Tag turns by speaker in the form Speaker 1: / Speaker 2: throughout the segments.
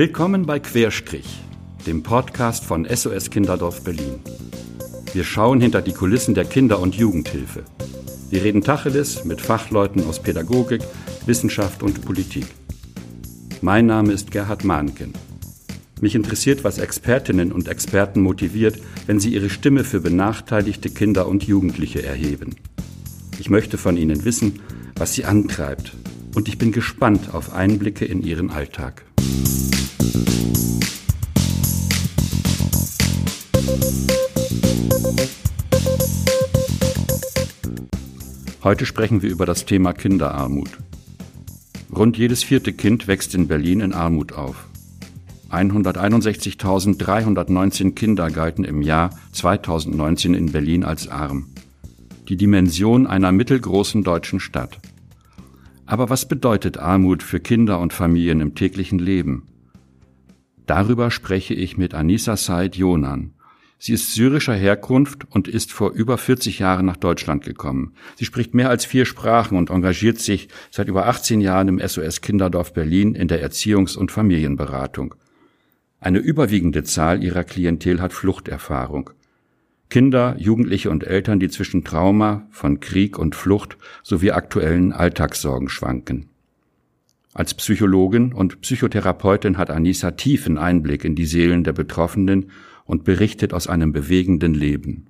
Speaker 1: Willkommen bei Querstrich, dem Podcast von SOS Kinderdorf Berlin. Wir schauen hinter die Kulissen der Kinder- und Jugendhilfe. Wir reden Tacheles mit Fachleuten aus Pädagogik, Wissenschaft und Politik. Mein Name ist Gerhard Mahnken. Mich interessiert, was Expertinnen und Experten motiviert, wenn sie ihre Stimme für benachteiligte Kinder und Jugendliche erheben. Ich möchte von ihnen wissen, was sie antreibt, und ich bin gespannt auf Einblicke in ihren Alltag. Heute sprechen wir über das Thema Kinderarmut. Rund jedes vierte Kind wächst in Berlin in Armut auf. 161.319 Kinder galten im Jahr 2019 in Berlin als arm. Die Dimension einer mittelgroßen deutschen Stadt. Aber was bedeutet Armut für Kinder und Familien im täglichen Leben? Darüber spreche ich mit Anissa Said Jonan. Sie ist syrischer Herkunft und ist vor über 40 Jahren nach Deutschland gekommen. Sie spricht mehr als vier Sprachen und engagiert sich seit über 18 Jahren im SOS Kinderdorf Berlin in der Erziehungs- und Familienberatung. Eine überwiegende Zahl ihrer Klientel hat Fluchterfahrung. Kinder, Jugendliche und Eltern, die zwischen Trauma von Krieg und Flucht sowie aktuellen Alltagssorgen schwanken. Als Psychologin und Psychotherapeutin hat Anissa tiefen Einblick in die Seelen der Betroffenen und berichtet aus einem bewegenden Leben.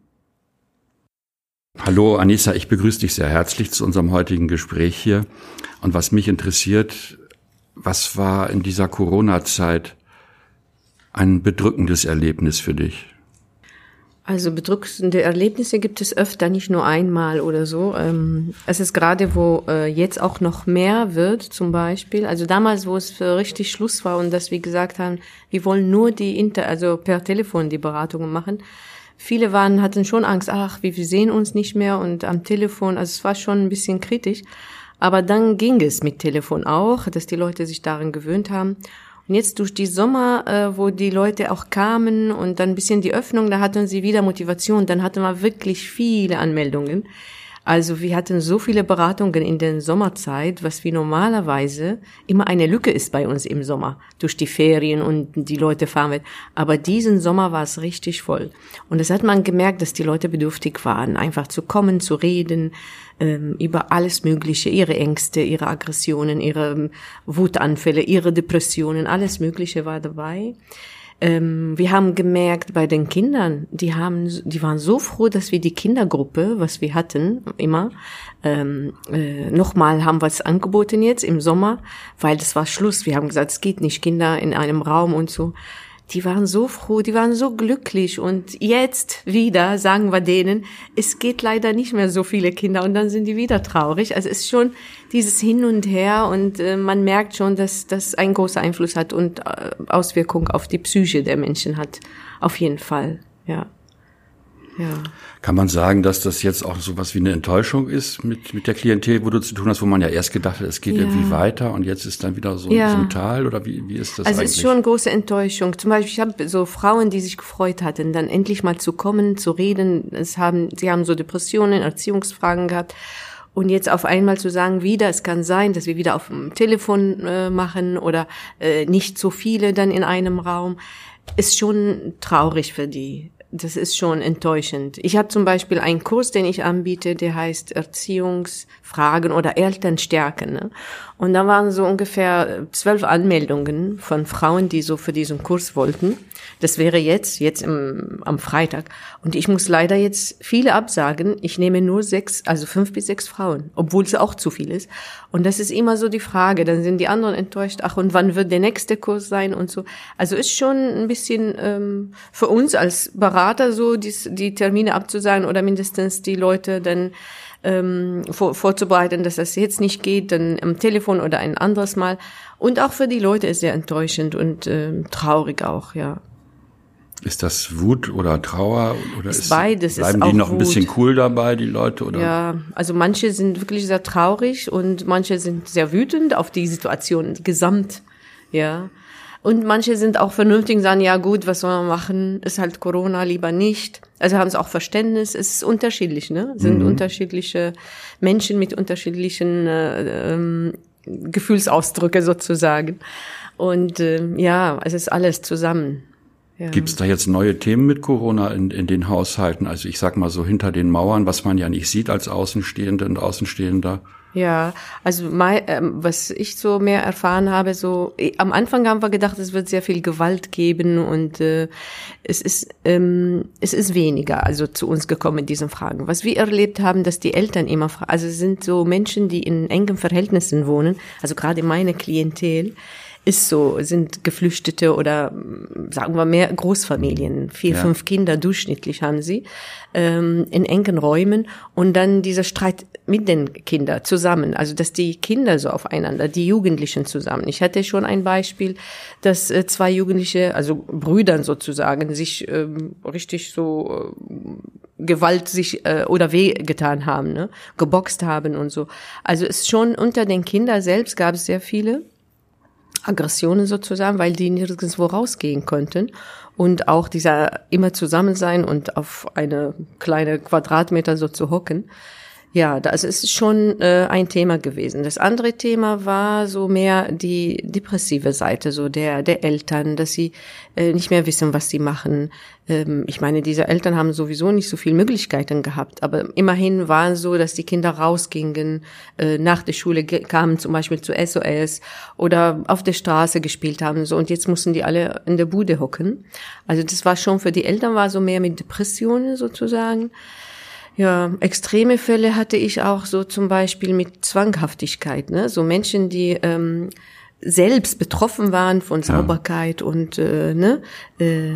Speaker 1: Hallo Anissa, ich begrüße dich sehr herzlich zu unserem heutigen Gespräch hier. Und was mich interessiert, was war in dieser Corona-Zeit ein bedrückendes Erlebnis für dich?
Speaker 2: Also bedrückende Erlebnisse gibt es öfter, nicht nur einmal oder so. Ähm, es ist gerade, wo äh, jetzt auch noch mehr wird, zum Beispiel. Also damals, wo es für richtig Schluss war und dass wir gesagt haben, wir wollen nur die Inter, also per Telefon die Beratungen machen. Viele waren, hatten schon Angst, ach, wir sehen uns nicht mehr und am Telefon, also es war schon ein bisschen kritisch. Aber dann ging es mit Telefon auch, dass die Leute sich daran gewöhnt haben. Und jetzt durch die Sommer, äh, wo die Leute auch kamen und dann ein bisschen die Öffnung, da hatten sie wieder Motivation. Dann hatten wir wirklich viele Anmeldungen. Also wir hatten so viele Beratungen in der Sommerzeit, was wie normalerweise immer eine Lücke ist bei uns im Sommer, durch die Ferien und die Leute fahren mit. Aber diesen Sommer war es richtig voll. Und das hat man gemerkt, dass die Leute bedürftig waren, einfach zu kommen, zu reden, ähm, über alles Mögliche, ihre Ängste, ihre Aggressionen, ihre ähm, Wutanfälle, ihre Depressionen, alles Mögliche war dabei. Ähm, wir haben gemerkt bei den Kindern, die haben, die waren so froh, dass wir die Kindergruppe, was wir hatten, immer, ähm, äh, nochmal haben wir es angeboten jetzt im Sommer, weil das war Schluss. Wir haben gesagt, es geht nicht, Kinder in einem Raum und so die waren so froh, die waren so glücklich und jetzt wieder sagen wir denen, es geht leider nicht mehr so viele Kinder und dann sind die wieder traurig. Also es ist schon dieses Hin und Her und äh, man merkt schon, dass das einen großen Einfluss hat und äh, Auswirkung auf die Psyche der Menschen hat. Auf jeden Fall, ja.
Speaker 1: Ja. Kann man sagen, dass das jetzt auch so was wie eine Enttäuschung ist mit, mit der Klientel, wo du zu tun hast, wo man ja erst gedacht hat, es geht ja. irgendwie weiter und jetzt ist dann wieder so, ja. so ein Tal oder wie, wie ist das
Speaker 2: also
Speaker 1: eigentlich?
Speaker 2: es ist schon eine große Enttäuschung. Zum Beispiel, ich habe so Frauen, die sich gefreut hatten, dann endlich mal zu kommen, zu reden. Es haben, sie haben so Depressionen, Erziehungsfragen gehabt. Und jetzt auf einmal zu sagen, wieder, es kann sein, dass wir wieder auf dem Telefon äh, machen oder äh, nicht so viele dann in einem Raum, ist schon traurig für die das ist schon enttäuschend. Ich habe zum Beispiel einen Kurs, den ich anbiete, der heißt Erziehungsfragen oder Elternstärke. Ne? Und da waren so ungefähr zwölf Anmeldungen von Frauen, die so für diesen Kurs wollten. Das wäre jetzt, jetzt im, am Freitag. Und ich muss leider jetzt viele absagen. Ich nehme nur sechs, also fünf bis sechs Frauen, obwohl es auch zu viel ist. Und das ist immer so die Frage. Dann sind die anderen enttäuscht. Ach, und wann wird der nächste Kurs sein und so. Also ist schon ein bisschen ähm, für uns als Berater so, die, die Termine abzusagen oder mindestens die Leute dann ähm, vor, vorzubereiten, dass das jetzt nicht geht, dann am Telefon oder ein anderes Mal. Und auch für die Leute ist sehr enttäuschend und ähm, traurig auch, ja.
Speaker 1: Ist das Wut oder Trauer oder
Speaker 2: ist, ist beides?
Speaker 1: Bleiben
Speaker 2: ist
Speaker 1: die noch
Speaker 2: Wut.
Speaker 1: ein bisschen cool dabei, die Leute oder?
Speaker 2: Ja, also manche sind wirklich sehr traurig und manche sind sehr wütend auf die Situation gesamt, ja. Und manche sind auch vernünftig und sagen, ja gut, was soll man machen? Ist halt Corona, lieber nicht. Also haben sie auch Verständnis. Es ist unterschiedlich, ne? Sind mhm. unterschiedliche Menschen mit unterschiedlichen äh, ähm, Gefühlsausdrücke sozusagen. Und äh, ja, es ist alles zusammen.
Speaker 1: Ja. Gibt es da jetzt neue Themen mit Corona in, in den Haushalten? Also ich sag mal so hinter den Mauern, was man ja nicht sieht als Außenstehende und Außenstehender.
Speaker 2: Ja, also mein, ähm, was ich so mehr erfahren habe, so äh, am Anfang haben wir gedacht, es wird sehr viel Gewalt geben und äh, es ist ähm, es ist weniger, also zu uns gekommen in diesen Fragen. Was wir erlebt haben, dass die Eltern immer, also es sind so Menschen, die in engen Verhältnissen wohnen, also gerade meine Klientel, ist so, sind Geflüchtete oder sagen wir mehr Großfamilien, vier, ja. fünf Kinder durchschnittlich haben sie, ähm, in engen Räumen und dann dieser Streit mit den Kindern zusammen, also dass die Kinder so aufeinander, die Jugendlichen zusammen. Ich hatte schon ein Beispiel, dass äh, zwei Jugendliche, also Brüdern sozusagen, sich ähm, richtig so äh, Gewalt sich äh, oder weh getan haben, ne? geboxt haben und so. Also es schon unter den Kindern selbst gab es sehr viele Aggressionen sozusagen, weil die nirgendwo rausgehen konnten. Und auch dieser immer zusammen sein und auf eine kleine Quadratmeter so zu hocken, ja, das ist schon äh, ein Thema gewesen. Das andere Thema war so mehr die depressive Seite, so der der Eltern, dass sie äh, nicht mehr wissen, was sie machen. Ähm, ich meine, diese Eltern haben sowieso nicht so viel Möglichkeiten gehabt, aber immerhin waren so, dass die Kinder rausgingen, äh, nach der Schule kamen zum Beispiel zu SOS oder auf der Straße gespielt haben so und jetzt mussten die alle in der Bude hocken. Also das war schon für die Eltern war so mehr mit Depressionen sozusagen. Ja, extreme Fälle hatte ich auch so zum Beispiel mit Zwanghaftigkeit, ne? So Menschen, die ähm, selbst betroffen waren von Sauberkeit ja. und äh, ne, äh,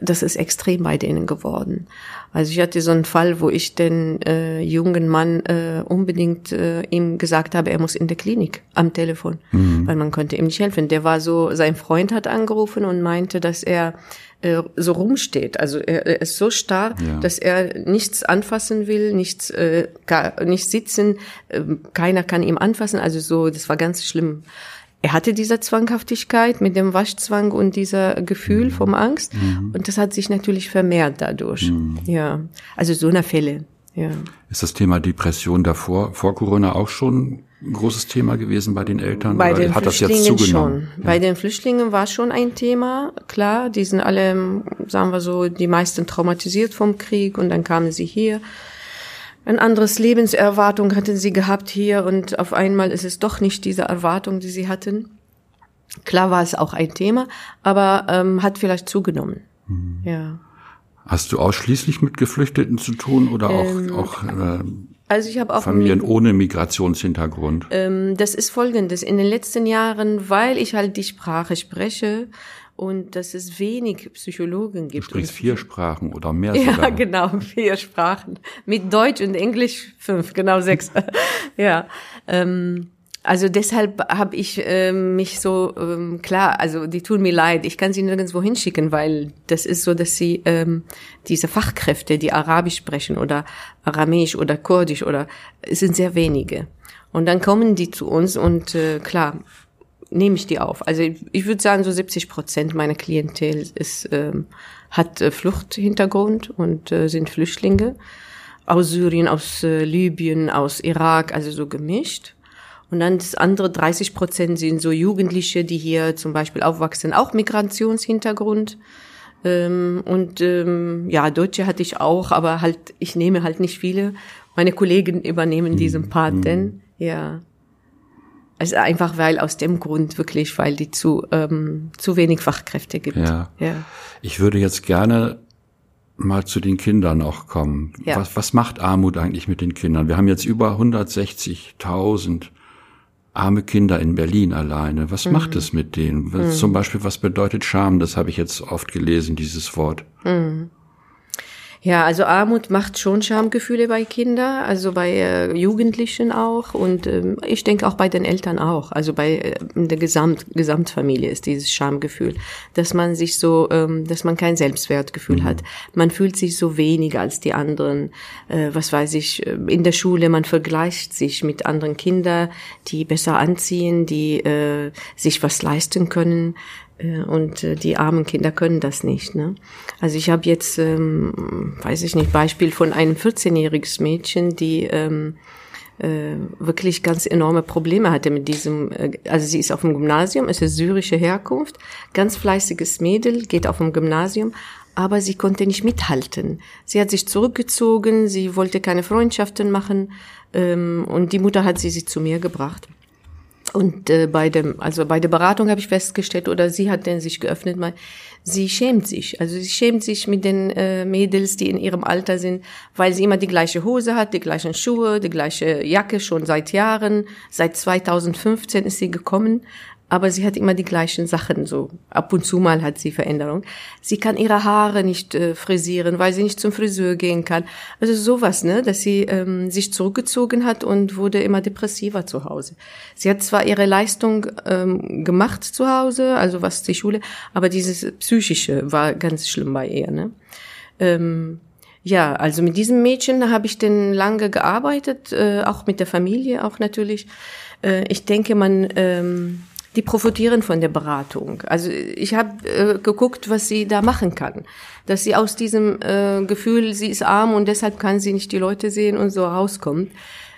Speaker 2: das ist extrem bei denen geworden. Also ich hatte so einen Fall, wo ich den äh, jungen Mann äh, unbedingt äh, ihm gesagt habe, er muss in der Klinik am Telefon, mhm. weil man konnte ihm nicht helfen. Der war so, sein Freund hat angerufen und meinte, dass er äh, so rumsteht. Also er, er ist so starr, ja. dass er nichts anfassen will, nichts, äh, gar, nicht sitzen, äh, keiner kann ihm anfassen. Also so, das war ganz schlimm. Er hatte diese Zwanghaftigkeit mit dem Waschzwang und dieser Gefühl mhm. vom Angst. Mhm. Und das hat sich natürlich vermehrt dadurch. Mhm. Ja, also so eine Fälle. Ja.
Speaker 1: Ist das Thema Depression davor, vor Corona auch schon ein großes Thema gewesen bei den Eltern?
Speaker 2: Bei den hat Flüchtlingen das jetzt zugenommen? schon. Ja. Bei den Flüchtlingen war schon ein Thema, klar. Die sind alle, sagen wir so, die meisten traumatisiert vom Krieg und dann kamen sie hier. Ein anderes Lebenserwartung hatten sie gehabt hier und auf einmal ist es doch nicht diese Erwartung, die sie hatten. Klar war es auch ein Thema, aber ähm, hat vielleicht zugenommen. Mhm. Ja.
Speaker 1: Hast du ausschließlich mit Geflüchteten zu tun oder auch, ähm, auch äh,
Speaker 2: also ich habe auch
Speaker 1: Familien ohne Migrationshintergrund.
Speaker 2: Ähm, das ist folgendes. In den letzten Jahren, weil ich halt die Sprache spreche und dass es wenig Psychologen gibt.
Speaker 1: Du sprichst vier Sprachen oder mehr
Speaker 2: sogar. Ja, genau, vier Sprachen. Mit Deutsch und Englisch fünf, genau sechs. ja. Ähm, also deshalb habe ich äh, mich so ähm, klar, also die tun mir leid, ich kann sie nirgendwo hinschicken, weil das ist so, dass sie ähm, diese Fachkräfte, die Arabisch sprechen oder Aramäisch oder Kurdisch oder es sind sehr wenige. Und dann kommen die zu uns und äh, klar nehme ich die auf. Also ich, ich würde sagen, so 70 Prozent meiner Klientel ist ähm, hat äh, Fluchthintergrund und äh, sind Flüchtlinge aus Syrien, aus äh, Libyen, aus Irak, also so gemischt. Und dann das andere 30 Prozent sind so Jugendliche, die hier zum Beispiel aufwachsen, auch Migrationshintergrund. Ähm, und ähm, ja, Deutsche hatte ich auch, aber halt, ich nehme halt nicht viele. Meine Kollegen übernehmen diesen mhm. Part mhm. denn, ja. Also einfach weil aus dem Grund wirklich, weil die zu ähm, zu wenig Fachkräfte gibt.
Speaker 1: Ja. ja. Ich würde jetzt gerne mal zu den Kindern noch kommen. Ja. Was, was macht Armut eigentlich mit den Kindern? Wir haben jetzt über 160.000 arme Kinder in Berlin alleine. Was mhm. macht es mit denen? Mhm. Zum Beispiel, was bedeutet Scham? Das habe ich jetzt oft gelesen, dieses Wort. Mhm.
Speaker 2: Ja, also Armut macht schon Schamgefühle bei Kindern, also bei äh, Jugendlichen auch und ähm, ich denke auch bei den Eltern auch. Also bei äh, der Gesamt Gesamtfamilie ist dieses Schamgefühl, dass man sich so, ähm, dass man kein Selbstwertgefühl mhm. hat. Man fühlt sich so weniger als die anderen. Äh, was weiß ich, äh, in der Schule, man vergleicht sich mit anderen Kindern, die besser anziehen, die äh, sich was leisten können. Und äh, die armen Kinder können das nicht. Ne? Also ich habe jetzt, ähm, weiß ich nicht, Beispiel von einem 14-jähriges Mädchen, die ähm, äh, wirklich ganz enorme Probleme hatte mit diesem, äh, also sie ist auf dem Gymnasium, ist syrische Herkunft, ganz fleißiges Mädel, geht auf dem Gymnasium, aber sie konnte nicht mithalten. Sie hat sich zurückgezogen, sie wollte keine Freundschaften machen ähm, und die Mutter hat sie, sie zu mir gebracht. Und äh, bei dem, also bei der Beratung habe ich festgestellt, oder sie hat denn sich geöffnet, mal, sie schämt sich. Also sie schämt sich mit den äh, Mädels, die in ihrem Alter sind, weil sie immer die gleiche Hose hat, die gleichen Schuhe, die gleiche Jacke schon seit Jahren. Seit 2015 ist sie gekommen aber sie hat immer die gleichen Sachen so. Ab und zu mal hat sie Veränderung. Sie kann ihre Haare nicht äh, frisieren, weil sie nicht zum Friseur gehen kann. Also sowas, ne, dass sie ähm, sich zurückgezogen hat und wurde immer depressiver zu Hause. Sie hat zwar ihre Leistung ähm, gemacht zu Hause, also was die Schule, aber dieses psychische war ganz schlimm bei ihr, ne. Ähm, ja, also mit diesem Mädchen habe ich denn lange gearbeitet, äh, auch mit der Familie auch natürlich. Äh, ich denke, man ähm, die profitieren von der Beratung. Also ich habe äh, geguckt, was sie da machen kann. Dass sie aus diesem äh, Gefühl, sie ist arm und deshalb kann sie nicht die Leute sehen und so rauskommt.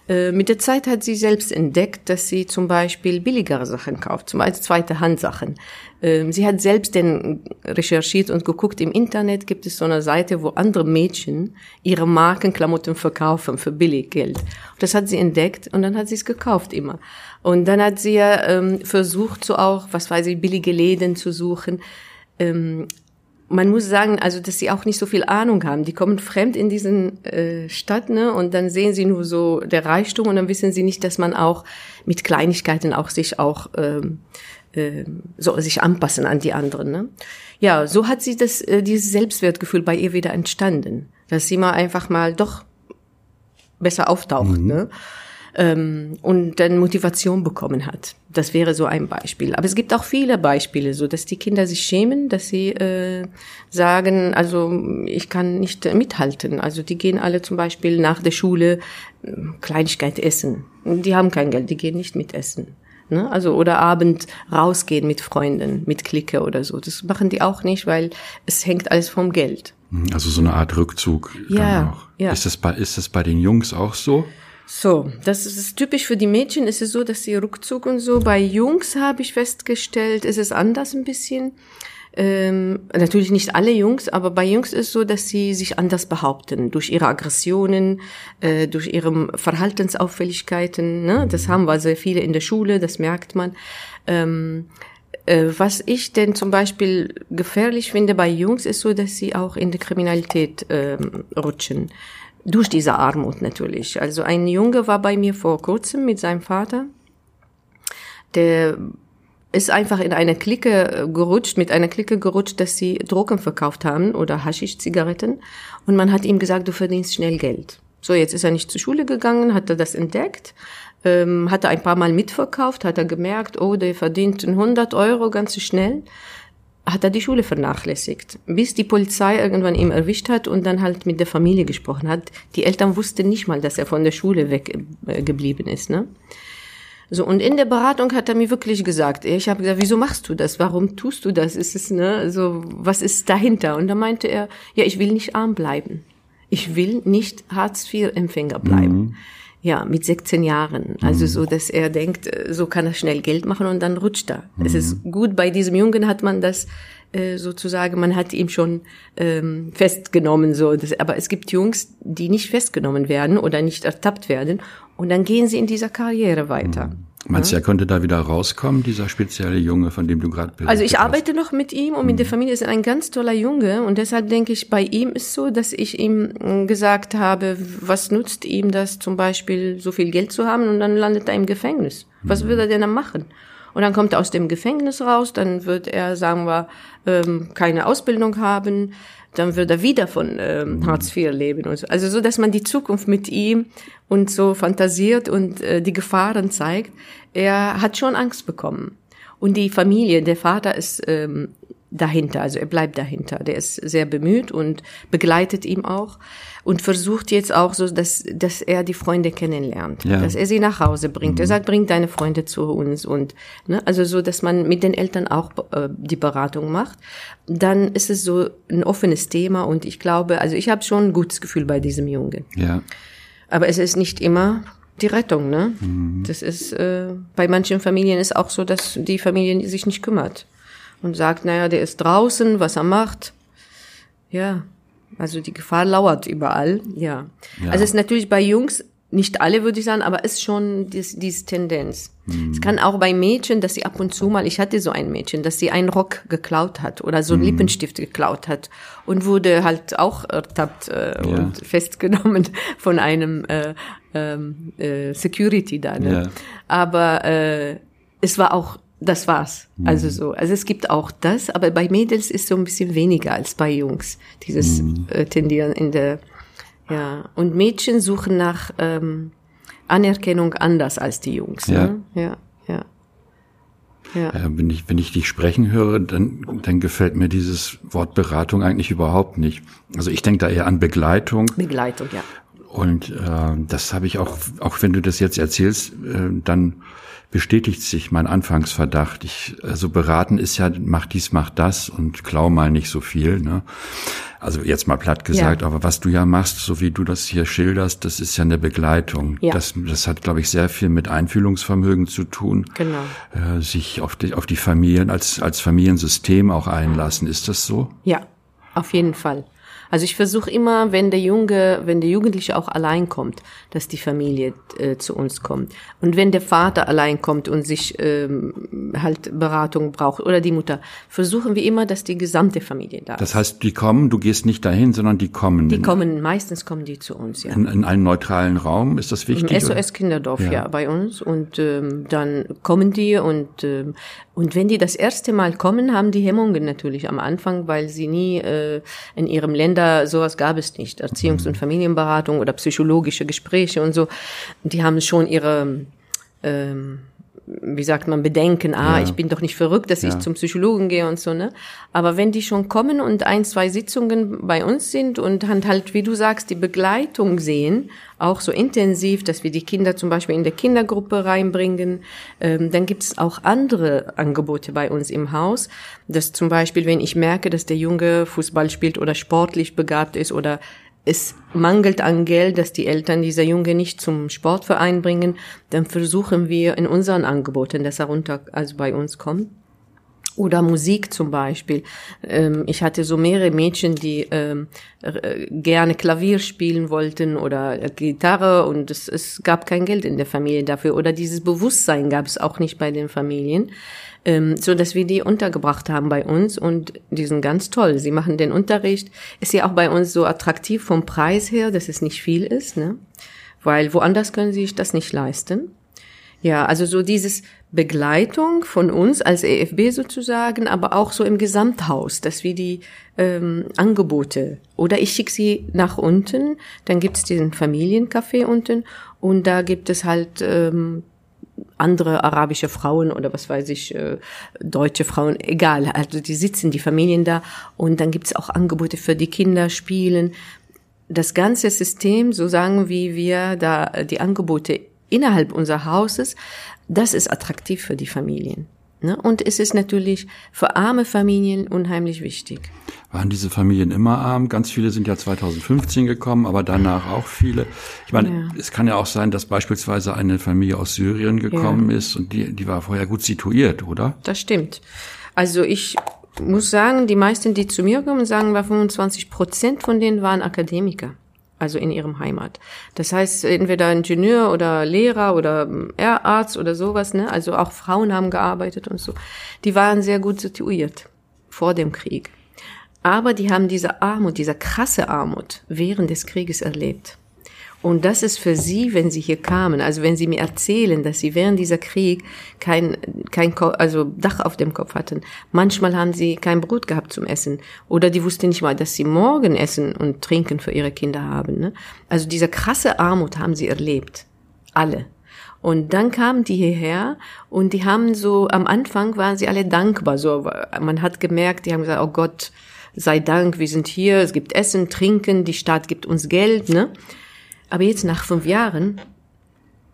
Speaker 2: Äh, mit der Zeit hat sie selbst entdeckt, dass sie zum Beispiel billigere Sachen kauft, zum Beispiel zweite Handsachen. Ähm, sie hat selbst denn recherchiert und geguckt, im Internet gibt es so eine Seite, wo andere Mädchen ihre Markenklamotten verkaufen für billig Geld. Das hat sie entdeckt und dann hat sie es gekauft immer. Und dann hat sie ja ähm, versucht, so auch, was weiß ich, billige Läden zu suchen. Ähm, man muss sagen, also dass sie auch nicht so viel Ahnung haben. Die kommen fremd in diesen äh, Stadt, ne, und dann sehen sie nur so der Reichtum und dann wissen sie nicht, dass man auch mit Kleinigkeiten auch sich auch ähm, äh, so sich anpassen an die anderen. Ne? Ja, so hat sie das äh, dieses Selbstwertgefühl bei ihr wieder entstanden, dass sie mal einfach mal doch besser auftaucht. Mhm. Ne? Ähm, und dann Motivation bekommen hat. Das wäre so ein Beispiel. Aber es gibt auch viele Beispiele, so dass die Kinder sich schämen, dass sie äh, sagen, also ich kann nicht mithalten. Also die gehen alle zum Beispiel nach der Schule äh, Kleinigkeit essen. Die haben kein Geld, die gehen nicht mit essen. Ne? Also oder Abend rausgehen mit Freunden, mit Clique oder so. Das machen die auch nicht, weil es hängt alles vom Geld.
Speaker 1: Also so eine Art Rückzug. Ja, ja. Ist das bei ist das bei den Jungs auch so?
Speaker 2: So, das ist typisch für die Mädchen. Ist es so, dass sie Rückzug und so. Bei Jungs habe ich festgestellt, ist es anders ein bisschen. Ähm, natürlich nicht alle Jungs, aber bei Jungs ist es so, dass sie sich anders behaupten durch ihre Aggressionen, äh, durch ihre Verhaltensauffälligkeiten. Ne? Das haben wir sehr viele in der Schule, das merkt man. Ähm, äh, was ich denn zum Beispiel gefährlich finde bei Jungs ist so, dass sie auch in die Kriminalität ähm, rutschen. Durch diese Armut natürlich. Also ein Junge war bei mir vor kurzem mit seinem Vater. Der ist einfach in eine Clique gerutscht, mit einer Clique gerutscht, dass sie Drogen verkauft haben oder Haschisch-Zigaretten. Und man hat ihm gesagt, du verdienst schnell Geld. So, jetzt ist er nicht zur Schule gegangen, hat er das entdeckt, ähm, hat er ein paar Mal mitverkauft, hat er gemerkt, oh, der verdient 100 Euro ganz schnell hat er die Schule vernachlässigt, bis die Polizei irgendwann ihm erwischt hat und dann halt mit der Familie gesprochen hat. Die Eltern wussten nicht mal, dass er von der Schule weggeblieben äh, ist. Ne? So und in der Beratung hat er mir wirklich gesagt, ich habe gesagt, wieso machst du das? Warum tust du das? Ist es ne so was ist dahinter? Und da meinte er, ja, ich will nicht arm bleiben. Ich will nicht Hartz IV Empfänger bleiben. Mhm. Ja, mit 16 Jahren. Also mhm. so, dass er denkt, äh, so kann er schnell Geld machen und dann rutscht er. Mhm. Es ist mhm. gut, bei diesem Jungen hat man das äh, sozusagen, man hat ihn schon ähm, festgenommen. so. Das, aber es gibt Jungs, die nicht festgenommen werden oder nicht ertappt werden und dann gehen sie in dieser Karriere weiter. Mhm.
Speaker 1: Meinst du, er könnte da wieder rauskommen, dieser spezielle Junge, von dem du gerade
Speaker 2: bist? Also ich arbeite noch mit ihm und mit der mhm. Familie ist ein ganz toller Junge und deshalb denke ich, bei ihm ist so, dass ich ihm mm, gesagt habe, was nutzt ihm das zum Beispiel, so viel Geld zu haben und dann landet er im Gefängnis. Was mhm. würde er denn dann machen? Und dann kommt er aus dem Gefängnis raus, dann wird er, sagen wir, ähm, keine Ausbildung haben, dann wird er wieder von ähm, mhm. Hartz IV leben und so. Also so, dass man die Zukunft mit ihm und so fantasiert und äh, die Gefahren zeigt. Er hat schon Angst bekommen. Und die Familie, der Vater ist ähm, dahinter, also er bleibt dahinter. Der ist sehr bemüht und begleitet ihm auch und versucht jetzt auch so, dass, dass er die Freunde kennenlernt, ja. dass er sie nach Hause bringt. Mhm. Er sagt, bring deine Freunde zu uns und ne, also so, dass man mit den Eltern auch äh, die Beratung macht. Dann ist es so ein offenes Thema und ich glaube, also ich habe schon ein gutes Gefühl bei diesem Jungen.
Speaker 1: Ja.
Speaker 2: Aber es ist nicht immer die Rettung, ne? Mhm. Das ist äh, bei manchen Familien ist auch so, dass die Familie sich nicht kümmert und sagt, naja, der ist draußen, was er macht. Ja, also die Gefahr lauert überall, ja. ja. Also es ist natürlich bei Jungs nicht alle würde ich sagen, aber ist schon dies, diese Tendenz. Mhm. Es kann auch bei Mädchen, dass sie ab und zu mal, ich hatte so ein Mädchen, dass sie einen Rock geklaut hat oder so einen mhm. Lippenstift geklaut hat und wurde halt auch ertappt äh, ja. und festgenommen von einem äh, ähm, äh, Security da. Ne? Ja. Aber äh, es war auch das war's. Mhm. Also so. Also es gibt auch das, aber bei Mädels ist so ein bisschen weniger als bei Jungs. Dieses mhm. äh, Tendieren in der ja. Und Mädchen suchen nach ähm, Anerkennung anders als die Jungs. Ja. Ne? Ja, ja.
Speaker 1: Ja. Äh, wenn, ich, wenn ich dich sprechen höre, dann, dann gefällt mir dieses Wort Beratung eigentlich überhaupt nicht. Also ich denke da eher an Begleitung.
Speaker 2: Begleitung, ja.
Speaker 1: Und äh, das habe ich auch, auch wenn du das jetzt erzählst, äh, dann bestätigt sich mein Anfangsverdacht. Ich, also beraten ist ja, mach dies, mach das und klau mal nicht so viel. Ne? Also jetzt mal platt gesagt, ja. aber was du ja machst, so wie du das hier schilderst, das ist ja eine Begleitung. Ja. Das, das hat, glaube ich, sehr viel mit Einfühlungsvermögen zu tun.
Speaker 2: Genau.
Speaker 1: Äh, sich auf die, auf die Familien als, als Familiensystem auch einlassen. Ist das so?
Speaker 2: Ja, auf jeden Fall. Also ich versuche immer, wenn der Junge, wenn der Jugendliche auch allein kommt, dass die Familie äh, zu uns kommt. Und wenn der Vater allein kommt und sich ähm, halt Beratung braucht oder die Mutter, versuchen wir immer, dass die gesamte Familie da
Speaker 1: ist. Das heißt, die kommen, du gehst nicht dahin, sondern die kommen.
Speaker 2: Die kommen, meistens kommen die zu uns, ja.
Speaker 1: In, in einen neutralen Raum, ist das wichtig?
Speaker 2: Im SOS Kinderdorf, ja. ja, bei uns. Und ähm, dann kommen die und ähm, und wenn die das erste Mal kommen, haben die Hemmungen natürlich am Anfang, weil sie nie äh, in ihrem Länder sowas gab es nicht, Erziehungs- und Familienberatung oder psychologische Gespräche und so. Die haben schon ihre ähm, wie sagt man, bedenken, ah, ja. ich bin doch nicht verrückt, dass ja. ich zum Psychologen gehe und so, ne? Aber wenn die schon kommen und ein, zwei Sitzungen bei uns sind und halt, wie du sagst, die Begleitung sehen, auch so intensiv, dass wir die Kinder zum Beispiel in der Kindergruppe reinbringen, ähm, dann gibt es auch andere Angebote bei uns im Haus, dass zum Beispiel, wenn ich merke, dass der Junge Fußball spielt oder sportlich begabt ist oder es mangelt an Geld, dass die Eltern dieser Junge nicht zum Sportverein bringen, dann versuchen wir in unseren Angeboten, dass er runter, also bei uns kommt. Oder Musik zum Beispiel. Ähm, ich hatte so mehrere Mädchen, die ähm, gerne Klavier spielen wollten oder Gitarre und es gab kein Geld in der Familie dafür. Oder dieses Bewusstsein gab es auch nicht bei den Familien ähm, so dass wir die untergebracht haben bei uns und die sind ganz toll. Sie machen den Unterricht. Ist ja auch bei uns so attraktiv vom Preis her, dass es nicht viel ist, ne? Weil woanders können sie sich das nicht leisten. Ja, also so dieses Begleitung von uns als EFB sozusagen, aber auch so im Gesamthaus, dass wir die ähm, Angebote oder ich schicke sie nach unten, dann gibt's diesen Familiencafé unten und da gibt es halt ähm, andere arabische Frauen oder was weiß ich, äh, deutsche Frauen, egal. Also die sitzen, die Familien da und dann gibt's auch Angebote für die Kinder, Spielen. Das ganze System, so sagen wie wir da äh, die Angebote innerhalb unser Hauses, das ist attraktiv für die Familien. Ne? Und es ist natürlich für arme Familien unheimlich wichtig.
Speaker 1: Waren diese Familien immer arm? Ganz viele sind ja 2015 gekommen, aber danach auch viele. Ich meine, ja. es kann ja auch sein, dass beispielsweise eine Familie aus Syrien gekommen ja. ist und die, die war vorher gut situiert, oder?
Speaker 2: Das stimmt. Also ich muss sagen, die meisten, die zu mir kommen, sagen, war 25 Prozent von denen waren Akademiker also in ihrem Heimat. Das heißt, entweder Ingenieur oder Lehrer oder Arzt oder sowas, ne? Also auch Frauen haben gearbeitet und so. Die waren sehr gut situiert vor dem Krieg. Aber die haben diese Armut, diese krasse Armut während des Krieges erlebt. Und das ist für sie, wenn sie hier kamen, also wenn sie mir erzählen, dass sie während dieser Krieg kein, kein, also Dach auf dem Kopf hatten. Manchmal haben sie kein Brot gehabt zum Essen. Oder die wussten nicht mal, dass sie morgen Essen und Trinken für ihre Kinder haben. Ne? Also diese krasse Armut haben sie erlebt. Alle. Und dann kamen die hierher und die haben so, am Anfang waren sie alle dankbar. So, man hat gemerkt, die haben gesagt, oh Gott, sei Dank, wir sind hier, es gibt Essen, Trinken, die Stadt gibt uns Geld, ne? Aber jetzt nach fünf Jahren,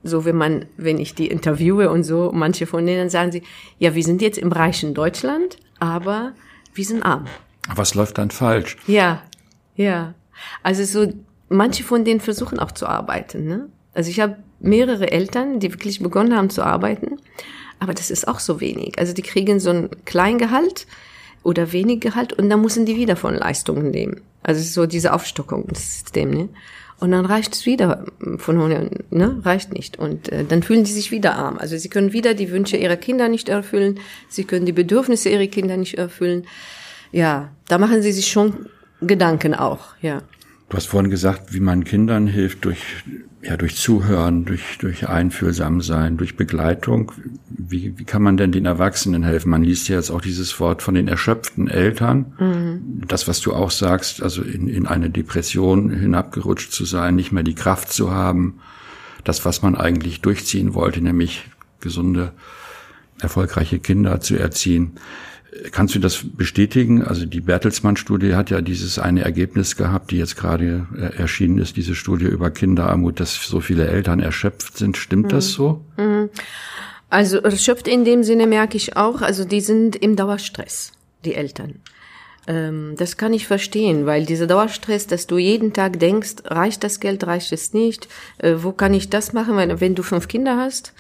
Speaker 2: so wenn man, wenn ich die interviewe und so, manche von denen sagen sie, ja, wir sind jetzt im reichen Deutschland, aber wir sind arm.
Speaker 1: Was läuft dann falsch?
Speaker 2: Ja, ja. Also so, manche von denen versuchen auch zu arbeiten. Ne? Also ich habe mehrere Eltern, die wirklich begonnen haben zu arbeiten, aber das ist auch so wenig. Also die kriegen so ein Kleingehalt oder wenig Gehalt und dann müssen die wieder von Leistungen nehmen. Also so diese Aufstockung des Systems. Ne? Und dann reicht es wieder von ne, reicht nicht. Und äh, dann fühlen sie sich wieder arm. Also sie können wieder die Wünsche ihrer Kinder nicht erfüllen, sie können die Bedürfnisse ihrer Kinder nicht erfüllen. Ja, da machen sie sich schon Gedanken auch, ja.
Speaker 1: Du hast vorhin gesagt, wie man Kindern hilft durch, ja, durch Zuhören, durch, durch einfühlsam sein, durch Begleitung. Wie, wie kann man denn den Erwachsenen helfen? Man liest ja jetzt auch dieses Wort von den erschöpften Eltern. Mhm. Das, was du auch sagst, also in, in eine Depression hinabgerutscht zu sein, nicht mehr die Kraft zu haben. Das, was man eigentlich durchziehen wollte, nämlich gesunde, erfolgreiche Kinder zu erziehen. Kannst du das bestätigen? Also die Bertelsmann-Studie hat ja dieses eine Ergebnis gehabt, die jetzt gerade äh, erschienen ist, diese Studie über Kinderarmut, dass so viele Eltern erschöpft sind. Stimmt mhm. das so? Mhm.
Speaker 2: Also erschöpft in dem Sinne merke ich auch, also die sind im Dauerstress, die Eltern. Ähm, das kann ich verstehen, weil dieser Dauerstress, dass du jeden Tag denkst, reicht das Geld, reicht es nicht, äh, wo kann ich das machen, wenn, wenn du fünf Kinder hast,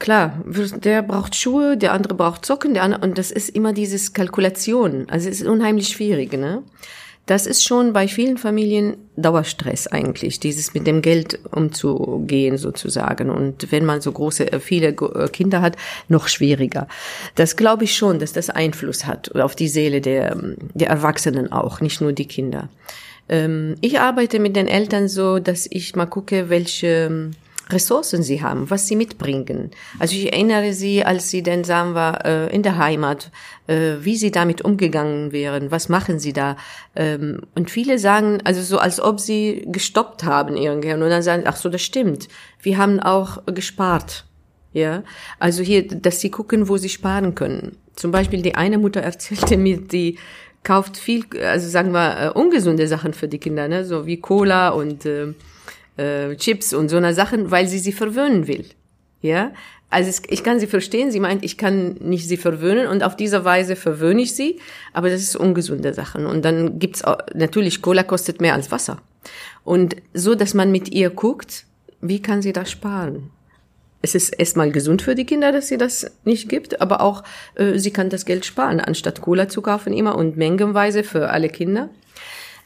Speaker 2: Klar, der braucht Schuhe, der andere braucht Socken, der andere, und das ist immer dieses Kalkulation. Also es ist unheimlich schwierig, ne? Das ist schon bei vielen Familien Dauerstress eigentlich, dieses mit dem Geld umzugehen sozusagen. Und wenn man so große, äh, viele äh, Kinder hat, noch schwieriger. Das glaube ich schon, dass das Einfluss hat auf die Seele der, der Erwachsenen auch, nicht nur die Kinder. Ähm, ich arbeite mit den Eltern so, dass ich mal gucke, welche Ressourcen sie haben, was sie mitbringen. Also ich erinnere sie, als sie denn, sagen wir, äh, in der Heimat, äh, wie sie damit umgegangen wären, was machen sie da. Ähm, und viele sagen, also so, als ob sie gestoppt haben irgendwie. Und dann sagen, ach so, das stimmt. Wir haben auch gespart. Ja, also hier, dass sie gucken, wo sie sparen können. Zum Beispiel die eine Mutter erzählte mir, die kauft viel, also sagen wir, äh, ungesunde Sachen für die Kinder, ne, so wie Cola und äh, äh, Chips und so einer Sachen, weil sie sie verwöhnen will. Ja, also es, ich kann sie verstehen. Sie meint, ich kann nicht sie verwöhnen und auf diese Weise verwöhne ich sie, aber das ist ungesunde Sachen. Und dann gibt's auch, natürlich Cola kostet mehr als Wasser und so, dass man mit ihr guckt, wie kann sie das sparen? Es ist erstmal gesund für die Kinder, dass sie das nicht gibt, aber auch äh, sie kann das Geld sparen, anstatt Cola zu kaufen immer und mengenweise für alle Kinder.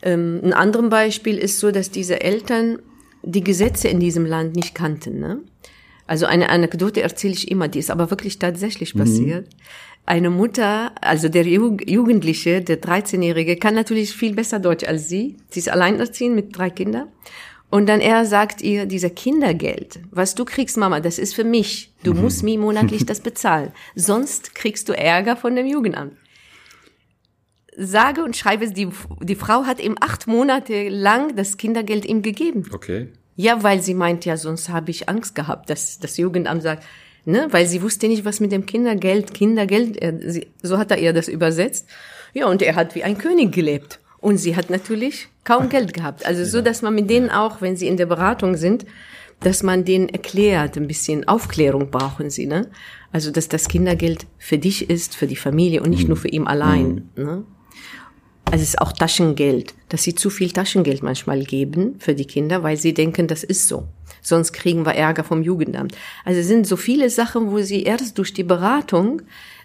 Speaker 2: Ähm, ein anderes Beispiel ist so, dass diese Eltern die Gesetze in diesem Land nicht kannten. Ne? Also eine Anekdote erzähle ich immer, die ist aber wirklich tatsächlich mhm. passiert. Mhm. Eine Mutter, also der Jugendliche, der 13-Jährige, kann natürlich viel besser Deutsch als sie. Sie ist alleinerziehend mit drei Kindern. Und dann er sagt ihr, dieser Kindergeld, was du kriegst, Mama, das ist für mich. Du mhm. musst mir monatlich das bezahlen. Sonst kriegst du Ärger von dem Jugendamt sage und schreibe, die, die Frau hat ihm acht Monate lang das Kindergeld ihm gegeben.
Speaker 1: Okay.
Speaker 2: Ja, weil sie meint, ja, sonst habe ich Angst gehabt, dass das Jugendamt sagt, ne, weil sie wusste nicht, was mit dem Kindergeld, Kindergeld, er, sie, so hat er ihr das übersetzt. Ja, und er hat wie ein König gelebt. Und sie hat natürlich kaum Geld gehabt. Also so, dass man mit denen auch, wenn sie in der Beratung sind, dass man denen erklärt, ein bisschen Aufklärung brauchen sie, ne? Also, dass das Kindergeld für dich ist, für die Familie und nicht mhm. nur für ihn allein, mhm. ne? Also es ist auch Taschengeld, dass sie zu viel Taschengeld manchmal geben für die Kinder, weil sie denken, das ist so. Sonst kriegen wir Ärger vom Jugendamt. Also es sind so viele Sachen, wo sie erst durch die Beratung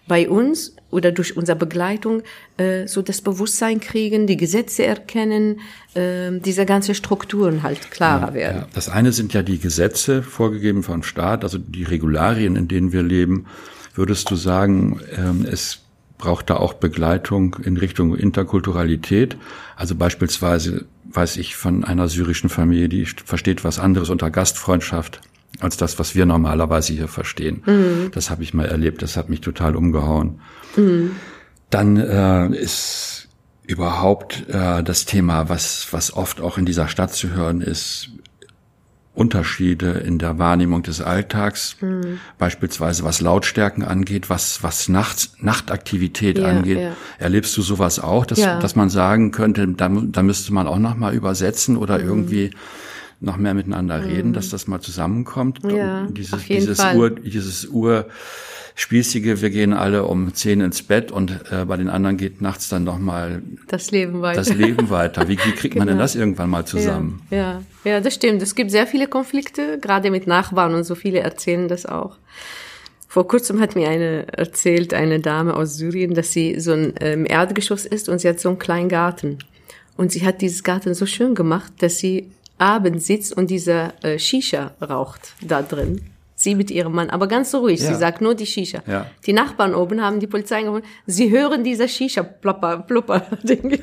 Speaker 2: bei uns oder durch unsere Begleitung äh, so das Bewusstsein kriegen, die Gesetze erkennen, äh, diese ganze Strukturen halt klarer ja, werden. Ja.
Speaker 1: Das eine sind ja die Gesetze vorgegeben vom Staat, also die Regularien, in denen wir leben. Würdest du sagen, ähm, es braucht da auch Begleitung in Richtung Interkulturalität. Also beispielsweise weiß ich von einer syrischen Familie, die versteht was anderes unter Gastfreundschaft als das, was wir normalerweise hier verstehen. Mhm. Das habe ich mal erlebt, das hat mich total umgehauen. Mhm. Dann äh, ist überhaupt äh, das Thema, was, was oft auch in dieser Stadt zu hören ist, Unterschiede in der Wahrnehmung des Alltags, mhm. beispielsweise was Lautstärken angeht, was, was Nachts, Nachtaktivität ja, angeht. Ja. Erlebst du sowas auch, dass, ja. dass man sagen könnte, da, da müsste man auch nochmal übersetzen oder mhm. irgendwie noch mehr miteinander reden, dass mhm. das mal zusammenkommt?
Speaker 2: Ja,
Speaker 1: dieses, dieses Fall. Ur, dieses Ur, spießige, wir gehen alle um zehn ins Bett und äh, bei den anderen geht nachts dann nochmal
Speaker 2: das Leben weiter.
Speaker 1: Das Leben weiter. Wie, wie kriegt genau. man denn genau. das irgendwann mal zusammen?
Speaker 2: Ja, ja, ja, das stimmt. Es gibt sehr viele Konflikte, gerade mit Nachbarn und so viele erzählen das auch. Vor kurzem hat mir eine erzählt, eine Dame aus Syrien, dass sie so ein ähm, Erdgeschoss ist und sie hat so einen kleinen Garten. Und sie hat dieses Garten so schön gemacht, dass sie abends sitzt und dieser äh, Shisha raucht da drin. Sie mit ihrem Mann, aber ganz so ruhig. Ja. Sie sagt nur die Shisha. Ja. Die Nachbarn oben haben die Polizei geholt. Sie hören dieser Shisha plopper, plopper Ding.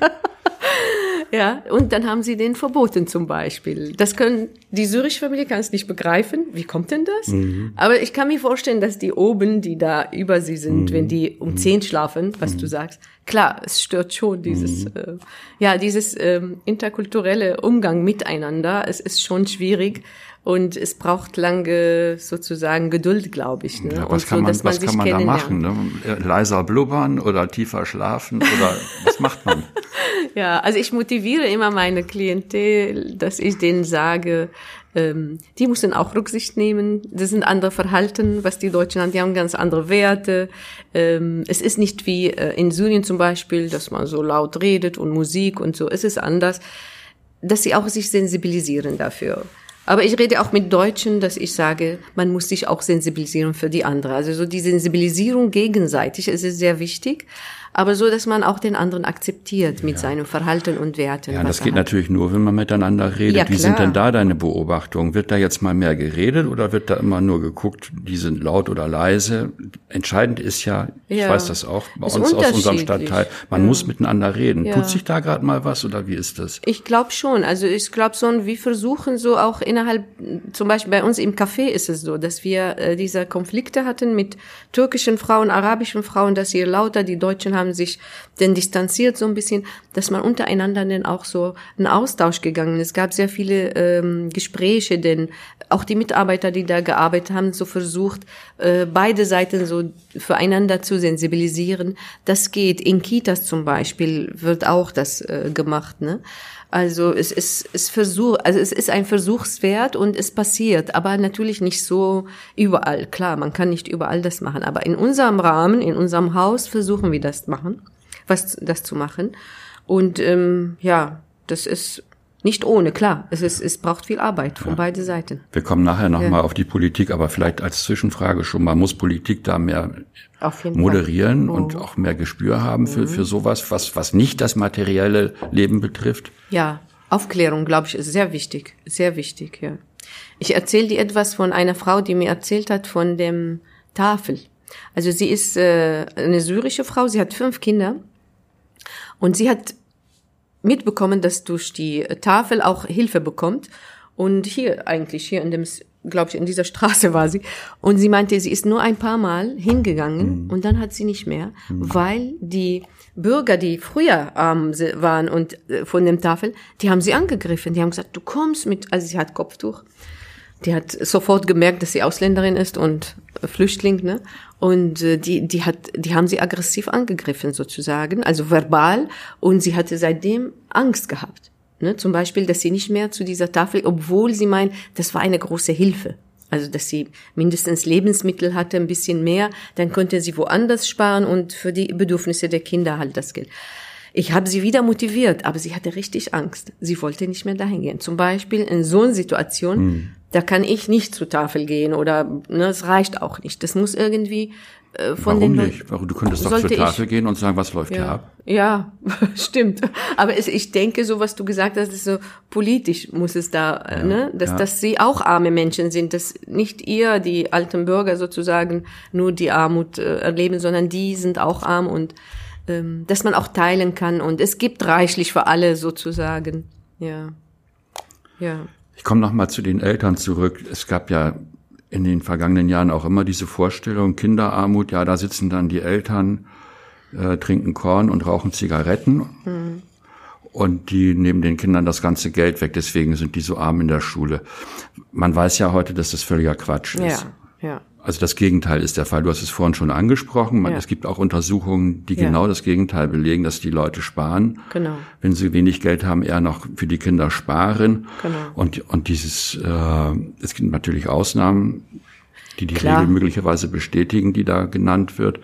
Speaker 2: Ja, und dann haben sie den verboten zum Beispiel. Das können, die syrische Familie kann es nicht begreifen. Wie kommt denn das? Mhm. Aber ich kann mir vorstellen, dass die oben, die da über sie sind, mhm. wenn die um mhm. zehn schlafen, was mhm. du sagst, klar, es stört schon dieses, mhm. äh, ja, dieses ähm, interkulturelle Umgang miteinander. Es ist schon schwierig. Und es braucht lange sozusagen Geduld, glaube ich. Ne?
Speaker 1: Ja, was kann man, man was kann man da machen? Ne? Leiser blubbern oder tiefer schlafen oder was macht man?
Speaker 2: ja, also ich motiviere immer meine Klientel, dass ich denen sage, ähm, die müssen auch Rücksicht nehmen. Das sind andere Verhalten, was die Deutschen haben. Die haben ganz andere Werte. Ähm, es ist nicht wie äh, in Syrien zum Beispiel, dass man so laut redet und Musik und so. Es ist anders, dass sie auch sich sensibilisieren dafür. Aber ich rede auch mit Deutschen, dass ich sage, man muss sich auch sensibilisieren für die andere. Also so die Sensibilisierung gegenseitig ist sehr wichtig aber so, dass man auch den anderen akzeptiert mit ja. seinem Verhalten und Werten.
Speaker 1: Ja, das geht natürlich nur, wenn man miteinander redet. Ja, Wie sind denn da deine Beobachtungen? Wird da jetzt mal mehr geredet oder wird da immer nur geguckt, die sind laut oder leise? Entscheidend ist ja, ich ja. weiß das auch bei ist uns aus unserem Stadtteil, man muss miteinander reden. Tut sich da gerade mal was oder wie ist das?
Speaker 2: Ich glaube schon. Also ich glaube so, wir versuchen so auch innerhalb, zum Beispiel bei uns im Café ist es so, dass wir äh, diese Konflikte hatten mit türkischen Frauen, arabischen Frauen, dass sie lauter, die Deutschen haben haben sich denn distanziert so ein bisschen, dass man untereinander dann auch so einen Austausch gegangen ist. Es gab sehr viele ähm, Gespräche, denn auch die Mitarbeiter, die da gearbeitet haben, so versucht, äh, beide Seiten so füreinander zu sensibilisieren. Das geht. In Kitas zum Beispiel wird auch das äh, gemacht, ne? Also es ist, es Versuch, also es ist ein Versuchswert und es passiert, aber natürlich nicht so überall. Klar, man kann nicht überall das machen, aber in unserem Rahmen, in unserem Haus versuchen wir das machen, was das zu machen. Und ähm, ja, das ist nicht ohne, klar. Es, ist, es braucht viel Arbeit von ja. beiden Seiten.
Speaker 1: Wir kommen nachher nochmal ja. auf die Politik, aber vielleicht als Zwischenfrage schon mal, muss Politik da mehr moderieren oh. und auch mehr Gespür haben für, mhm. für sowas, was, was nicht das materielle Leben betrifft?
Speaker 2: Ja, Aufklärung, glaube ich, ist sehr wichtig. Sehr wichtig, ja. Ich erzähle dir etwas von einer Frau, die mir erzählt hat von dem Tafel. Also sie ist äh, eine syrische Frau, sie hat fünf Kinder und sie hat mitbekommen, dass durch die Tafel auch Hilfe bekommt. Und hier eigentlich, hier in dem, glaube ich, in dieser Straße war sie. Und sie meinte, sie ist nur ein paar Mal hingegangen mhm. und dann hat sie nicht mehr, mhm. weil die Bürger, die früher ähm, waren und äh, von dem Tafel, die haben sie angegriffen. Die haben gesagt, du kommst mit, also sie hat Kopftuch. Die hat sofort gemerkt, dass sie Ausländerin ist und Flüchtling, ne? Und äh, die, die hat, die haben sie aggressiv angegriffen sozusagen, also verbal. Und sie hatte seitdem Angst gehabt. Ne? Zum Beispiel, dass sie nicht mehr zu dieser Tafel, obwohl sie meint, das war eine große Hilfe. Also, dass sie mindestens Lebensmittel hatte, ein bisschen mehr, dann konnte sie woanders sparen und für die Bedürfnisse der Kinder halt das Geld. Ich habe sie wieder motiviert, aber sie hatte richtig Angst. Sie wollte nicht mehr dahin gehen. Zum Beispiel in so einer Situation, mhm. Da kann ich nicht zur Tafel gehen oder ne, es reicht auch nicht. Das muss irgendwie äh, von
Speaker 1: Warum
Speaker 2: den
Speaker 1: nicht? Warum, du könntest doch zur Tafel ich, gehen und sagen, was läuft
Speaker 2: ja,
Speaker 1: hier ab?
Speaker 2: Ja, stimmt. Aber es, ich denke, so was du gesagt hast, ist so politisch muss es da, äh, ja, ne, dass ja. dass sie auch arme Menschen sind, dass nicht ihr die alten Bürger sozusagen nur die Armut äh, erleben, sondern die sind auch arm und ähm, dass man auch teilen kann und es gibt reichlich für alle sozusagen. Ja. Ja.
Speaker 1: Ich komme noch mal zu den Eltern zurück. Es gab ja in den vergangenen Jahren auch immer diese Vorstellung, Kinderarmut, ja, da sitzen dann die Eltern, äh, trinken Korn und rauchen Zigaretten. Mhm. Und die nehmen den Kindern das ganze Geld weg, deswegen sind die so arm in der Schule. Man weiß ja heute, dass das völliger Quatsch ist. Ja, ja. Also das Gegenteil ist der Fall. Du hast es vorhin schon angesprochen. Ja. Es gibt auch Untersuchungen, die ja. genau das Gegenteil belegen, dass die Leute sparen. Genau. Wenn sie wenig Geld haben, eher noch für die Kinder sparen. Genau. Und, und dieses, äh, es gibt natürlich Ausnahmen. die die
Speaker 2: Klar.
Speaker 1: Regel möglicherweise bestätigen, die da genannt wird.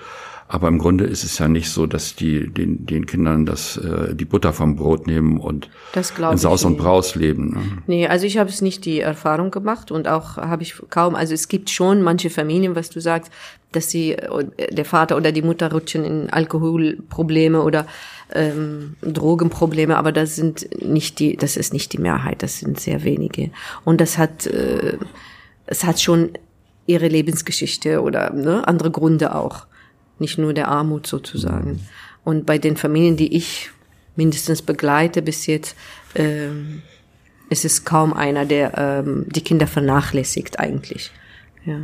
Speaker 1: Aber im Grunde ist es ja nicht so, dass die den, den Kindern das äh, die Butter vom Brot nehmen und
Speaker 2: Das
Speaker 1: in Saus und. Braus leben. Ne?
Speaker 2: Nee, also ich habe es nicht die Erfahrung gemacht und auch habe ich kaum, also es gibt schon manche Familien, was du sagst, dass sie, äh, der Vater oder die Mutter rutschen in Alkoholprobleme oder ähm, Drogenprobleme, aber das sind nicht die, das ist nicht die Mehrheit, das sind sehr wenige. Und das hat, äh, es hat schon ihre Lebensgeschichte oder ne, andere Gründe auch, nicht nur der Armut sozusagen. Und bei den Familien, die ich mindestens begleite bis jetzt, ähm, es ist kaum einer, der ähm, die Kinder vernachlässigt eigentlich. Ja.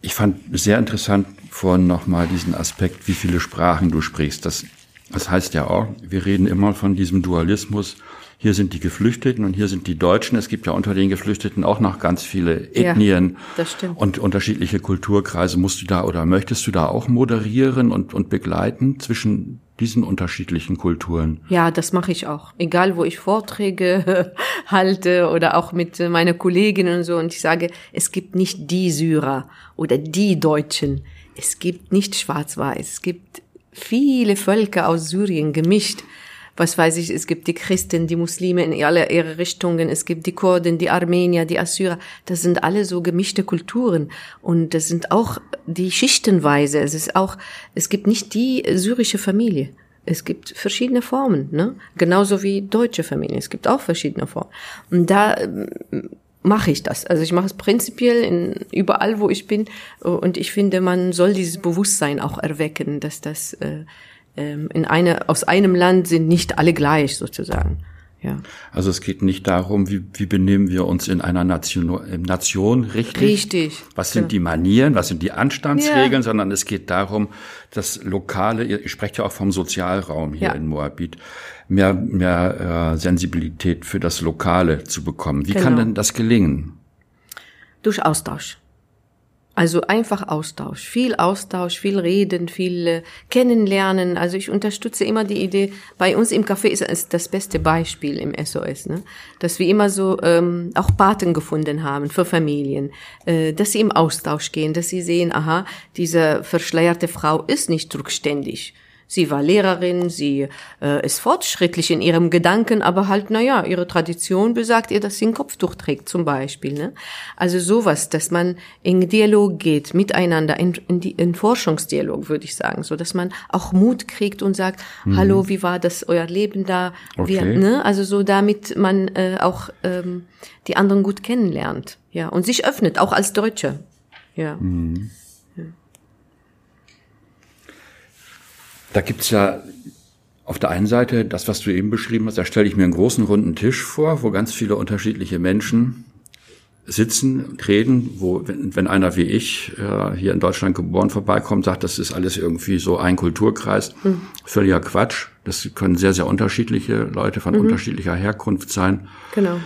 Speaker 1: Ich fand sehr interessant vorhin nochmal diesen Aspekt, wie viele Sprachen du sprichst. Das, das heißt ja auch, wir reden immer von diesem Dualismus. Hier sind die Geflüchteten und hier sind die Deutschen. Es gibt ja unter den Geflüchteten auch noch ganz viele
Speaker 2: Ja,
Speaker 1: Ethnien
Speaker 2: stimmt.
Speaker 1: und unterschiedliche Kulturkreise. Musst du da oder möchtest du da auch moderieren und, und begleiten zwischen diesen unterschiedlichen Kulturen?
Speaker 2: Ja, das mache ich auch. Egal, wo ich Vorträge halte oder auch mit meiner Kollegin und so. Und ich sage, es gibt nicht die Syrer oder die Deutschen. Es gibt nicht schwarz-weiß. Es gibt viele Völker aus Syrien gemischt. Was weiß ich, es gibt die Christen, die Muslime in alle ihre Richtungen, es gibt die Kurden, die Armenier, die Assyrer. Das sind alle so gemischte Kulturen. Und das sind auch die Schichtenweise. Es ist auch, es gibt nicht die syrische Familie. Es gibt verschiedene Formen, ne? Genauso wie deutsche Familien. Es gibt auch verschiedene Formen. Und da ähm, mache ich das. Also ich mache es prinzipiell in, überall, wo ich bin. Und ich finde, man soll dieses Bewusstsein auch erwecken, dass das äh, ähm, in eine, aus einem Land sind nicht alle gleich sozusagen. Ja.
Speaker 1: Also es geht nicht darum, wie, wie benehmen wir uns in einer Nation, äh, Nation richtig.
Speaker 2: Richtig.
Speaker 1: Was sind die Manieren, was sind die Anstandsregeln, sondern es geht darum, das Lokale, ihr, sprecht ja auch vom Sozialraum hier
Speaker 2: Ja.
Speaker 1: in Moabit, mehr, mehr äh, Sensibilität für das Lokale zu bekommen. Wie kann
Speaker 2: Genau.
Speaker 1: denn das gelingen?
Speaker 2: Durch Austausch. Also einfach Austausch, viel Austausch, viel reden, viel äh, kennenlernen. Also ich unterstütze immer die Idee, bei uns im Café ist es das beste Beispiel im SOS, ne? dass wir immer so ähm, auch Paten gefunden haben für Familien, äh, dass sie im Austausch gehen, dass sie sehen, aha, diese verschleierte Frau ist nicht rückständig. Sie war Lehrerin, sie äh, ist fortschrittlich in ihrem Gedanken, aber halt, na ja, ihre Tradition besagt ihr, dass sie ein Kopftuch trägt, zum Beispiel. Ne? Also sowas, dass man in Dialog geht, miteinander, in, in, die, in Forschungsdialog, würde ich sagen, so dass man auch Mut kriegt und sagt, hallo, wie war das euer Leben da? Wie,
Speaker 1: Okay.
Speaker 2: ne? Also so, damit man äh, auch ähm, die anderen gut kennenlernt, ja, und sich öffnet, auch als Deutsche, ja.
Speaker 1: Da gibt's ja auf der einen Seite das, was du eben beschrieben hast, da stelle ich mir einen großen runden Tisch vor, wo ganz viele unterschiedliche Menschen sitzen und reden, wo, wenn, wenn einer wie ich äh, hier in Deutschland geboren vorbeikommt, sagt, das ist alles irgendwie so ein Kulturkreis, völliger Quatsch. Das können sehr, sehr unterschiedliche Leute von unterschiedlicher Herkunft sein.
Speaker 2: Genau.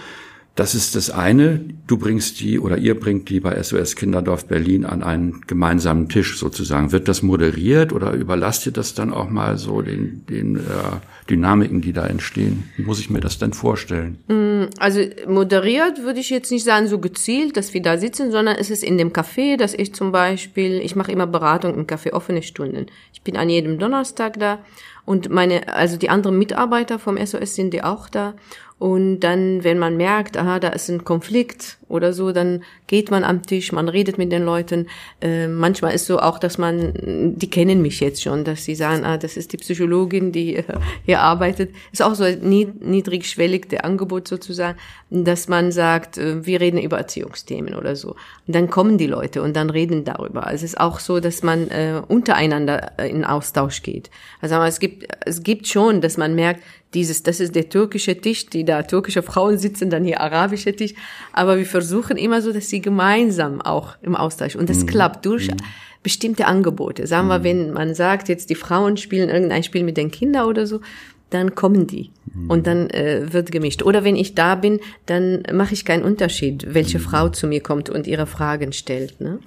Speaker 1: Das ist das eine. Du bringst die oder ihr bringt die bei SOS Kinderdorf Berlin an einen gemeinsamen Tisch sozusagen. Wird das moderiert oder überlasst ihr das dann auch mal so den, den äh, Dynamiken, die da entstehen? Wie muss ich mir das denn vorstellen?
Speaker 2: Also moderiert würde ich jetzt nicht sagen, so gezielt, dass wir da sitzen, sondern es ist in dem Café, dass ich zum Beispiel, ich mache immer Beratung im Café offene Stunden. Ich bin an jedem Donnerstag da und meine, also die anderen Mitarbeiter vom SOS sind die auch da. Und dann, wenn man merkt, aha, da ist ein Konflikt oder so, dann geht man am Tisch, man redet mit den Leuten. Äh, manchmal ist so auch, dass man, die kennen mich jetzt schon, dass sie sagen, ah, das ist die Psychologin, die äh, hier arbeitet. Ist auch so niedrigschwellig der Angebot sozusagen, dass man sagt, äh, wir reden über Erziehungsthemen oder so. Und dann kommen die Leute und dann reden darüber. Also es ist auch so, dass man äh, untereinander äh, in Austausch geht. Also es gibt, es gibt schon, dass man merkt, dieses, das ist der türkische Tisch, die da türkische Frauen sitzen, dann hier arabische Tisch. Aber wir versuchen immer so, dass sie gemeinsam auch im Austausch. Und das klappt durch bestimmte Angebote. Sagen wir, wenn man sagt, jetzt die Frauen spielen irgendein Spiel mit den Kindern oder so, dann kommen die und dann äh, wird gemischt. Oder wenn ich da bin, dann mache ich keinen Unterschied, welche Frau zu mir kommt und ihre Fragen stellt. Ne?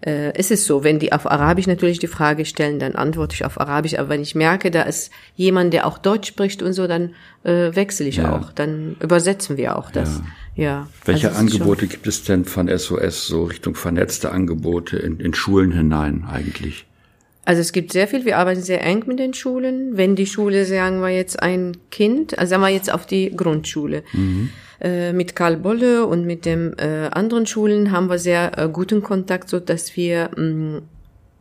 Speaker 2: Äh, es ist so, wenn die auf Arabisch natürlich die Frage stellen, dann antworte ich auf Arabisch. Aber wenn ich merke, da ist jemand, der auch Deutsch spricht und so, dann äh, wechsle ich ja. auch. Dann übersetzen wir auch das. Ja. ja.
Speaker 1: Welche also Angebote gibt es denn von SOS so Richtung vernetzte Angebote in, in Schulen hinein eigentlich?
Speaker 2: Also es gibt sehr viel, wir arbeiten sehr eng mit den Schulen. Wenn die Schule, sagen wir jetzt ein Kind, also sagen wir jetzt auf die Grundschule. Mhm äh, mit Karl Bolle und mit den äh, anderen Schulen haben wir sehr äh, guten Kontakt, so dass wir mh, mm,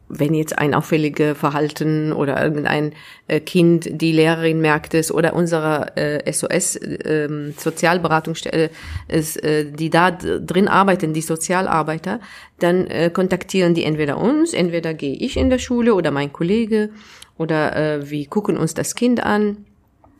Speaker 2: wenn jetzt ein auffällige Verhalten oder irgendein äh, Kind, die Lehrerin merkt es oder unsere äh, SOS äh, Sozialberatungsstelle, ist, äh, die da drin arbeiten, die Sozialarbeiter, dann äh, kontaktieren die entweder uns, entweder gehe ich in der Schule oder mein Kollege oder wir gucken uns das Kind an,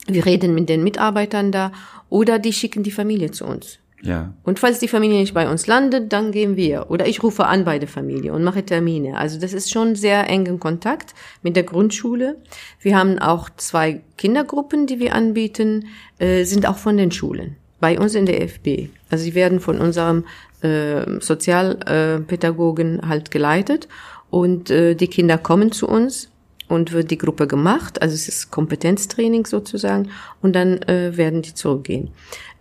Speaker 2: wir reden mit den Mitarbeitern da oder die schicken die Familie zu uns.
Speaker 1: Ja.
Speaker 2: Und falls die Familie nicht bei uns landet, dann gehen wir. Oder ich rufe an bei der Familie und mache Termine. Also das ist schon sehr engen Kontakt mit der Grundschule. Wir haben auch zwei Kindergruppen, die wir anbieten, äh, sind auch von den Schulen. Bei uns in der FB. Also sie werden von unserem äh, Sozialpädagogen halt geleitet und äh, die Kinder kommen zu uns und wird die Gruppe gemacht, also es ist Kompetenztraining sozusagen, und dann äh, werden die zurückgehen.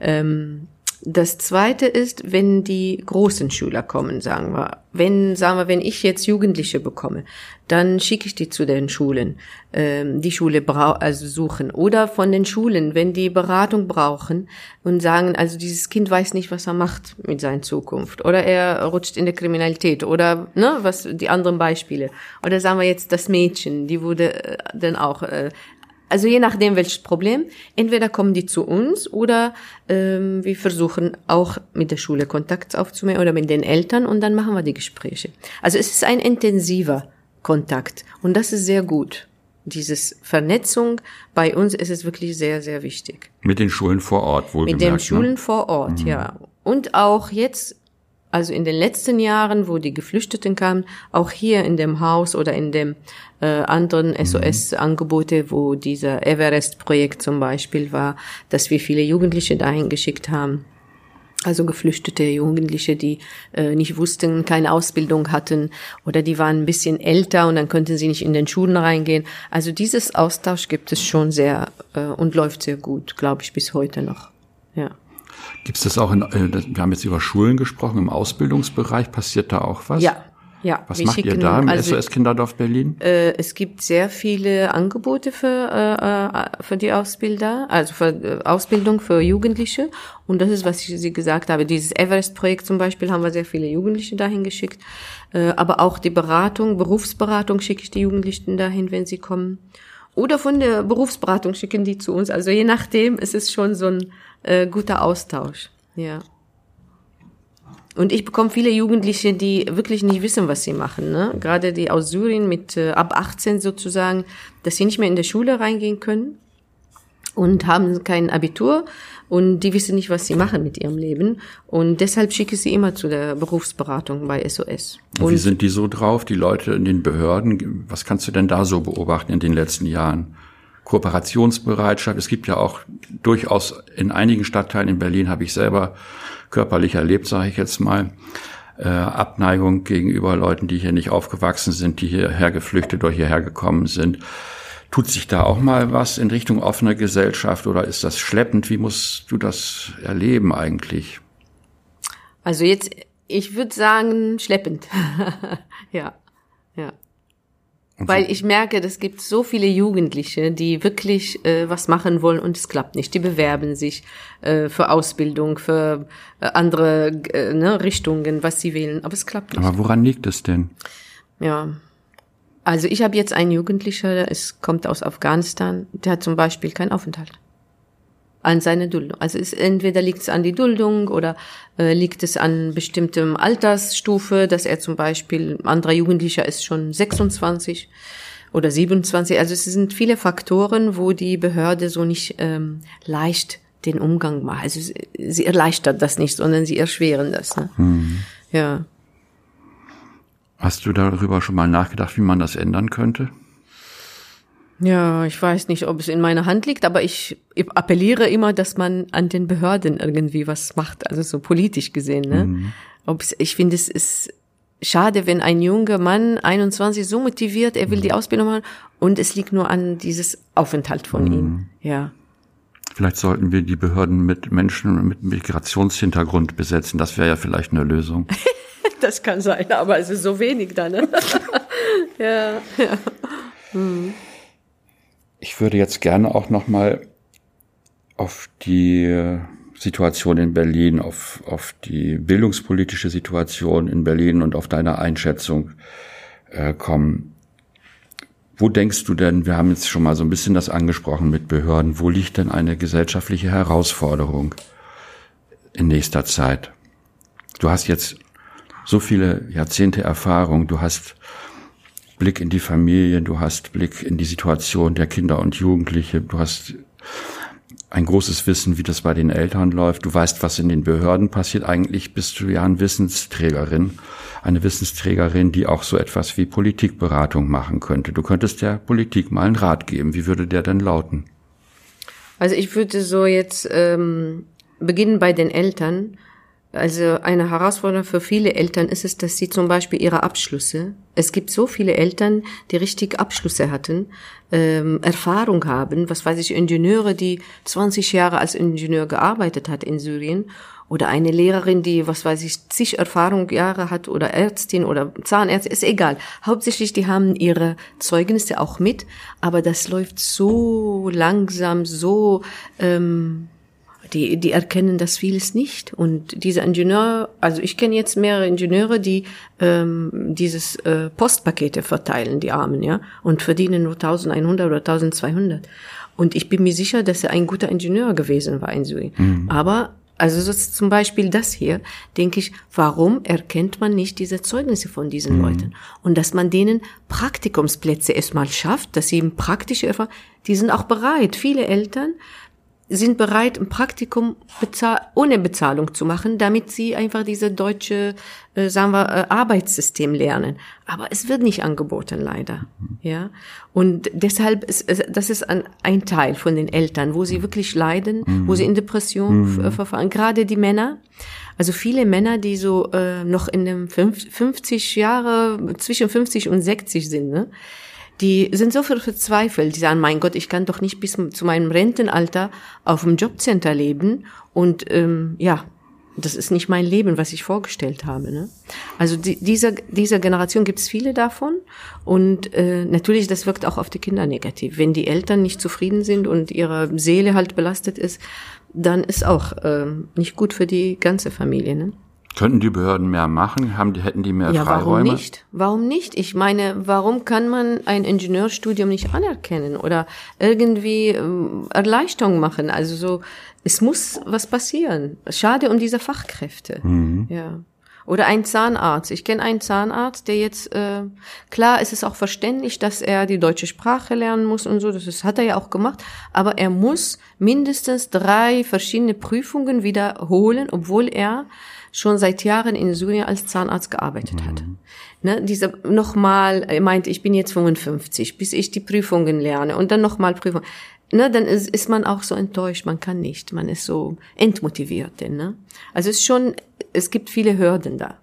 Speaker 2: Ähm, das zweite ist, wenn die großen Schüler kommen, sagen wir. Wenn, sagen wir, wenn ich jetzt Jugendliche bekomme, dann schicke ich die zu den Schulen, ähm, die Schule brau also suchen. Oder von den Schulen, wenn die Beratung brauchen und sagen, also dieses Kind weiß nicht, was er macht mit seiner Zukunft. Oder er rutscht in der Kriminalität. Oder, ne, was, die anderen Beispiele. Oder sagen wir jetzt das Mädchen, die wurde äh, dann auch äh, also je nachdem welches Problem, entweder kommen die zu uns oder ähm, wir versuchen auch mit der Schule Kontakt aufzunehmen oder mit den Eltern und dann machen wir die Gespräche. Also es ist ein intensiver Kontakt und das ist sehr gut. Dieses Vernetzung bei uns ist es wirklich sehr, sehr wichtig.
Speaker 1: Mit den Schulen vor Ort,
Speaker 2: wohl Mit den ne? Schulen ne? vor Ort, mhm. ja. Und auch jetzt also in den letzten Jahren, wo die Geflüchteten kamen, auch hier in dem Haus oder in dem äh, anderen mhm. SOS-Angebote, wo dieser Everest-Projekt zum Beispiel war, dass wir viele Jugendliche dahin geschickt haben. Also geflüchtete Jugendliche, die äh, nicht wussten, keine Ausbildung hatten oder die waren ein bisschen älter und dann könnten sie nicht in den Schulen reingehen. Also dieses Austausch gibt es schon sehr äh, und läuft sehr gut, glaube ich, bis heute noch. Ja.
Speaker 1: Gibt es das auch in, äh, wir haben jetzt über Schulen gesprochen, im Ausbildungsbereich, passiert da auch was?
Speaker 2: Ja, ja.
Speaker 1: Was macht schicken, ihr da im also, SOS Kinderdorf Berlin?
Speaker 2: Äh, es gibt sehr viele Angebote für, äh, äh, für die Ausbilder, also für äh, Ausbildung für Jugendliche. Und das ist, was ich Sie gesagt habe. Dieses Everest-Projekt zum Beispiel haben wir sehr viele Jugendliche dahin geschickt. Äh, aber auch die Beratung, Berufsberatung schicke ich die Jugendlichen dahin, wenn sie kommen. Oder von der Berufsberatung schicken die zu uns. Also je nachdem, es ist schon so ein äh, guter Austausch. Ja. Und ich bekomme viele Jugendliche, die wirklich nicht wissen, was sie machen. Ne? Gerade die aus Syrien mit äh, ab 18 sozusagen, dass sie nicht mehr in der Schule reingehen können und haben kein Abitur und die wissen nicht, was sie machen mit ihrem Leben. Und deshalb schicke ich sie immer zu der Berufsberatung bei SOS.
Speaker 1: Und wie sind die so drauf, die Leute in den Behörden? Was kannst du denn da so beobachten in den letzten Jahren? Kooperationsbereitschaft. Es gibt ja auch durchaus in einigen Stadtteilen in Berlin, habe ich selber körperlich erlebt, sage ich jetzt mal, äh, Abneigung gegenüber Leuten, die hier nicht aufgewachsen sind, die hierher geflüchtet oder hierher gekommen sind. Tut sich da auch mal was in Richtung offener Gesellschaft oder ist das schleppend? Wie musst du das erleben eigentlich?
Speaker 2: Also jetzt, ich würde sagen, schleppend. ja, ja. Weil ich merke, es gibt so viele Jugendliche, die wirklich äh, was machen wollen und es klappt nicht. Die bewerben sich äh, für Ausbildung, für äh, andere äh, ne, Richtungen, was sie wählen, aber es klappt nicht.
Speaker 1: Aber woran liegt es denn?
Speaker 2: Ja, also ich habe jetzt einen Jugendlicher, es kommt aus Afghanistan, der hat zum Beispiel keinen Aufenthalt an seine Duldung. Also es, entweder liegt es an die Duldung oder äh, liegt es an bestimmtem Altersstufe, dass er zum Beispiel, anderer Jugendlicher ist schon 26 oder 27. Also es sind viele Faktoren, wo die Behörde so nicht ähm, leicht den Umgang macht. Also sie erleichtert das nicht, sondern sie erschweren das. Ne? Mhm. Ja.
Speaker 1: Hast du darüber schon mal nachgedacht, wie man das ändern könnte?
Speaker 2: Ja, ich weiß nicht, ob es in meiner Hand liegt, aber ich appelliere immer, dass man an den Behörden irgendwie was macht, also so politisch gesehen. Ne? Mhm. Ob's, ich finde, es ist schade, wenn ein junger Mann, 21, so motiviert, er will die Ausbildung machen und es liegt nur an dieses Aufenthalt von ihm. Ja.
Speaker 1: Vielleicht sollten wir die Behörden mit Menschen mit Migrationshintergrund besetzen. Das wäre ja vielleicht eine Lösung.
Speaker 2: das kann sein, aber es ist so wenig da, ne? ja, ja.
Speaker 1: Hm. Ich würde jetzt gerne auch noch mal auf die Situation in Berlin, auf, auf die bildungspolitische Situation in Berlin und auf deine Einschätzung äh, kommen. Wo denkst du denn, wir haben jetzt schon mal so ein bisschen das angesprochen mit Behörden, wo liegt denn eine gesellschaftliche Herausforderung in nächster Zeit? Du hast jetzt so viele Jahrzehnte Erfahrung, du hast Blick in die Familien, du hast Blick in die Situation der Kinder und Jugendliche, du hast ein großes Wissen, wie das bei den Eltern läuft. Du weißt, was in den Behörden passiert. Eigentlich bist du ja eine Wissensträgerin, eine Wissensträgerin, die auch so etwas wie Politikberatung machen könnte. Du könntest der Politik mal einen Rat geben. Wie würde der denn lauten?
Speaker 2: Also ich würde so jetzt ähm, beginnen bei den Eltern also eine Herausforderung für viele Eltern ist es, dass sie zum Beispiel ihre Abschlüsse, es gibt so viele Eltern, die richtig Abschlüsse hatten, ähm, Erfahrung haben, was weiß ich, Ingenieure, die 20 Jahre als Ingenieur gearbeitet hat in Syrien oder eine Lehrerin, die, was weiß ich, zig Erfahrung Jahre hat oder Ärztin oder Zahnärztin, ist egal. Hauptsächlich, die haben ihre Zeugnisse auch mit, aber das läuft so langsam, so ähm, die, die erkennen das vieles nicht. Und dieser Ingenieur, also ich kenne jetzt mehrere Ingenieure, die ähm, dieses äh, Postpakete verteilen, die Armen, ja, und verdienen nur 1100 oder 1200. Und ich bin mir sicher, dass er ein guter Ingenieur gewesen war in Syrien. Mhm. Aber also so zum Beispiel das hier, denke ich, warum erkennt man nicht diese Zeugnisse von diesen mhm. Leuten? Und dass man denen Praktikumsplätze erstmal schafft, dass sie eben praktische Erfahrung, die sind auch bereit. Viele Eltern sind bereit, ein Praktikum bezahl ohne Bezahlung zu machen, damit sie einfach diese deutsche, äh, sagen wir, äh, Arbeitssystem lernen. Aber es wird nicht angeboten, leider. Ja. Und deshalb ist, das ist ein, ein Teil von den Eltern, wo sie wirklich leiden, mhm. wo sie in Depression mhm. verfahren. Gerade die Männer. Also viele Männer, die so äh, noch in dem 50 Jahre, zwischen 50 und 60 sind, ne? Die sind so verzweifelt, die sagen, mein Gott, ich kann doch nicht bis zu meinem Rentenalter auf dem Jobcenter leben und ähm, ja, das ist nicht mein Leben, was ich vorgestellt habe. Ne? Also die, dieser, dieser Generation gibt es viele davon und äh, natürlich, das wirkt auch auf die Kinder negativ. Wenn die Eltern nicht zufrieden sind und ihre Seele halt belastet ist, dann ist auch äh, nicht gut für die ganze Familie. Ne?
Speaker 1: Könnten die Behörden mehr machen? Haben die, hätten die mehr ja, Freiräume?
Speaker 2: Warum nicht? Warum nicht? Ich meine, warum kann man ein Ingenieurstudium nicht anerkennen oder irgendwie ähm, Erleichterung machen? Also so, es muss was passieren. Schade um diese Fachkräfte. Mhm. Ja. Oder ein Zahnarzt. Ich kenne einen Zahnarzt, der jetzt, äh, klar, es ist auch verständlich, dass er die deutsche Sprache lernen muss und so, das ist, hat er ja auch gemacht, aber er muss mindestens drei verschiedene Prüfungen wiederholen, obwohl er schon seit Jahren in Syrien als Zahnarzt gearbeitet hat. Mhm. Ne, dieser nochmal, er meint, ich bin jetzt 55, bis ich die Prüfungen lerne und dann nochmal Prüfung. Ne, dann ist, ist man auch so enttäuscht, man kann nicht, man ist so entmotiviert. Ne? Also es ist schon, es gibt viele Hürden da.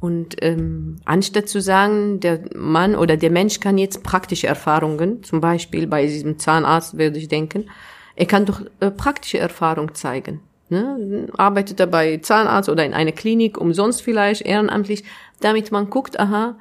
Speaker 2: Und ähm, anstatt zu sagen, der Mann oder der Mensch kann jetzt praktische Erfahrungen, zum Beispiel bei diesem Zahnarzt würde ich denken, er kann doch äh, praktische Erfahrung zeigen. Ne? Arbeitet er bei Zahnarzt oder in einer Klinik, umsonst vielleicht, ehrenamtlich, damit man guckt, aha,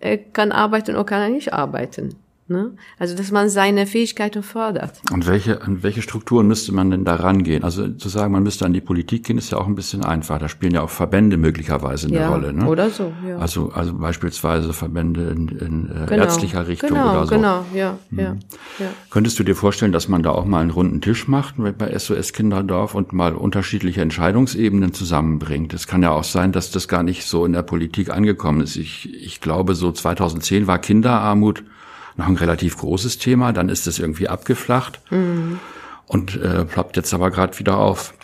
Speaker 2: er kann arbeiten oder kann er nicht arbeiten. Ne? Also, dass man seine Fähigkeiten fördert.
Speaker 1: Und welche, an welche Strukturen müsste man denn da rangehen? Also zu sagen, man müsste an die Politik gehen, ist ja auch ein bisschen einfach. Da spielen ja auch Verbände möglicherweise eine
Speaker 2: ja,
Speaker 1: Rolle. Ne?
Speaker 2: Oder so, ja.
Speaker 1: Also, also beispielsweise Verbände in, in äh, genau, ärztlicher Richtung
Speaker 2: genau,
Speaker 1: oder so.
Speaker 2: Genau, ja, mhm. ja, ja.
Speaker 1: Könntest du dir vorstellen, dass man da auch mal einen runden Tisch macht bei SOS Kinderdorf und mal unterschiedliche Entscheidungsebenen zusammenbringt? Es kann ja auch sein, dass das gar nicht so in der Politik angekommen ist. Ich, ich glaube, so 2010 war Kinderarmut noch ein relativ großes Thema, dann ist es irgendwie abgeflacht mhm. und äh, ploppt jetzt aber gerade wieder auf.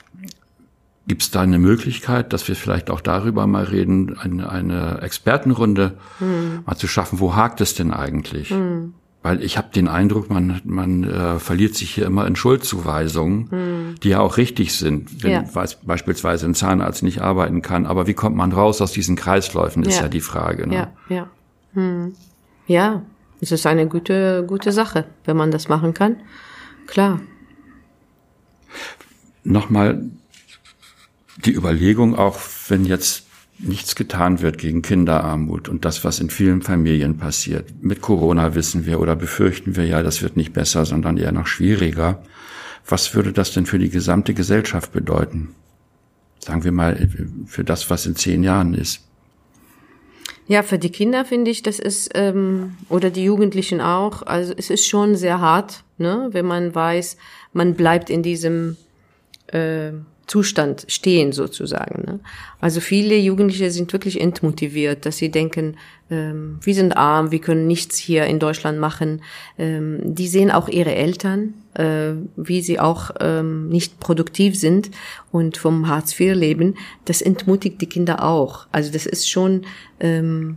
Speaker 1: Gibt es da eine Möglichkeit, dass wir vielleicht auch darüber mal reden, eine, eine Expertenrunde mhm. mal zu schaffen? Wo hakt es denn eigentlich? Mhm. Weil ich habe den Eindruck, man, man äh, verliert sich hier immer in Schuldzuweisungen. Mhm. die ja auch richtig sind, wenn ja. beispielsweise ein Zahnarzt nicht arbeiten kann. Aber wie kommt man raus aus diesen Kreisläufen, ist ja, ja die Frage.
Speaker 2: Ne? Ja, ja. Hm. Ja, es ist eine gute, gute Sache, wenn man das machen kann. Klar.
Speaker 1: Nochmal die Überlegung, auch wenn jetzt nichts getan wird gegen Kinderarmut und das, was in vielen Familien passiert. Mit Corona wissen wir oder befürchten wir ja, das wird nicht besser, sondern eher noch schwieriger. Was würde das denn für die gesamte Gesellschaft bedeuten? Sagen wir mal, für das, was in zehn Jahren ist.
Speaker 2: Ja, für die Kinder finde ich, das ist, ähm, oder die Jugendlichen auch, also es ist schon sehr hart, ne, wenn man weiß, man bleibt in diesem äh, Zustand stehen sozusagen. Ne? Also viele Jugendliche sind wirklich entmotiviert, dass sie denken, ähm, wir sind arm, wir können nichts hier in Deutschland machen. Ähm, die sehen auch ihre Eltern, äh, wie sie auch ähm, nicht produktiv sind und vom Hartz IV leben. Das entmutigt die Kinder auch. Also das ist schon, ähm,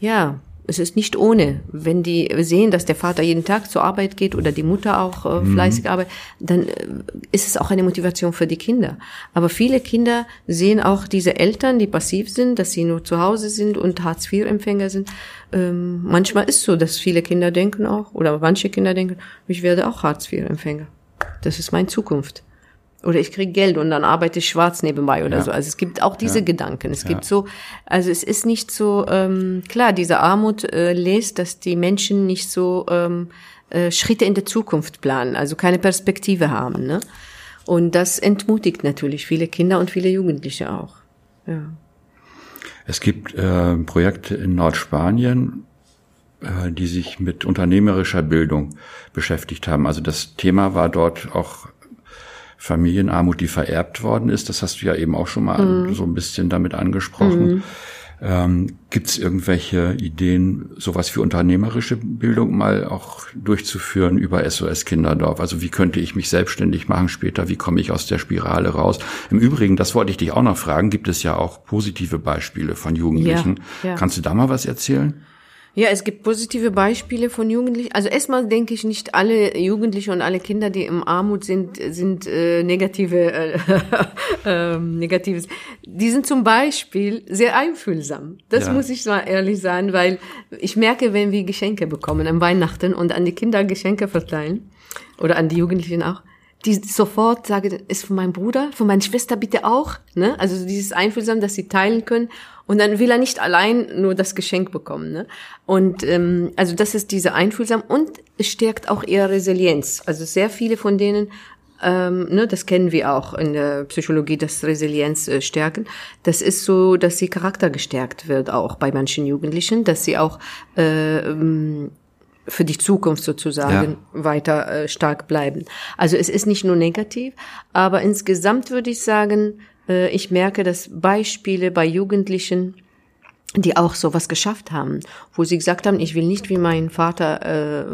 Speaker 2: ja, es ist nicht ohne. Wenn die sehen, dass der Vater jeden Tag zur Arbeit geht oder die Mutter auch äh, mhm. fleißig arbeitet, dann äh, ist es auch eine Motivation für die Kinder. Aber viele Kinder sehen auch diese Eltern, die passiv sind, dass sie nur zu Hause sind und Hartz-IV-Empfänger sind. Ähm, manchmal ist so, dass viele Kinder denken auch, oder manche Kinder denken, ich werde auch Hartz-IV-Empfänger. Das ist meine Zukunft oder ich kriege Geld und dann arbeite ich schwarz nebenbei oder ja. so. Also es gibt auch diese ja. Gedanken. Es ja. gibt so, also es ist nicht so ähm, klar, diese Armut äh, lässt, dass die Menschen nicht so ähm, äh, Schritte in der Zukunft planen, also keine Perspektive haben. Ne? Und das entmutigt natürlich viele Kinder und viele Jugendliche auch. Ja.
Speaker 1: Es gibt äh, Projekte in Nordspanien, äh, die sich mit unternehmerischer Bildung beschäftigt haben. Also das Thema war dort auch Familienarmut, die vererbt worden ist. Das hast du ja eben auch schon mal mhm. so ein bisschen damit angesprochen. Mhm. Ähm, Gibt es irgendwelche Ideen, sowas wie unternehmerische Bildung mal auch durchzuführen über SOS Kinderdorf? Also wie könnte ich mich selbstständig machen später? Wie komme ich aus der Spirale raus? Im Übrigen, das wollte ich dich auch noch fragen, gibt es ja auch positive Beispiele von Jugendlichen. Ja, ja. Kannst du da mal was erzählen?
Speaker 2: Ja, es gibt positive Beispiele von Jugendlichen. Also erstmal denke ich nicht alle Jugendliche und alle Kinder, die im Armut sind, sind äh, negative, äh, äh, negatives. Die sind zum Beispiel sehr einfühlsam. Das ja. muss ich mal ehrlich sagen, weil ich merke, wenn wir Geschenke bekommen am Weihnachten und an die Kinder Geschenke verteilen oder an die Jugendlichen auch, die sofort sagen, ist von meinem Bruder, von meiner Schwester bitte auch, ne? Also dieses Einfühlsam, dass sie teilen können und dann will er nicht allein nur das Geschenk bekommen. Ne? Und ähm, also das ist diese Einfühlsam und es stärkt auch ihre Resilienz. Also sehr viele von denen ähm, ne, das kennen wir auch in der Psychologie, das Resilienz äh, stärken. Das ist so, dass sie Charakter gestärkt wird, auch bei manchen Jugendlichen, dass sie auch äh, ähm, für die Zukunft sozusagen ja. weiter äh, stark bleiben. Also es ist nicht nur negativ, aber insgesamt würde ich sagen, äh, ich merke, dass Beispiele bei Jugendlichen, die auch sowas geschafft haben, wo sie gesagt haben, ich will nicht wie mein Vater äh,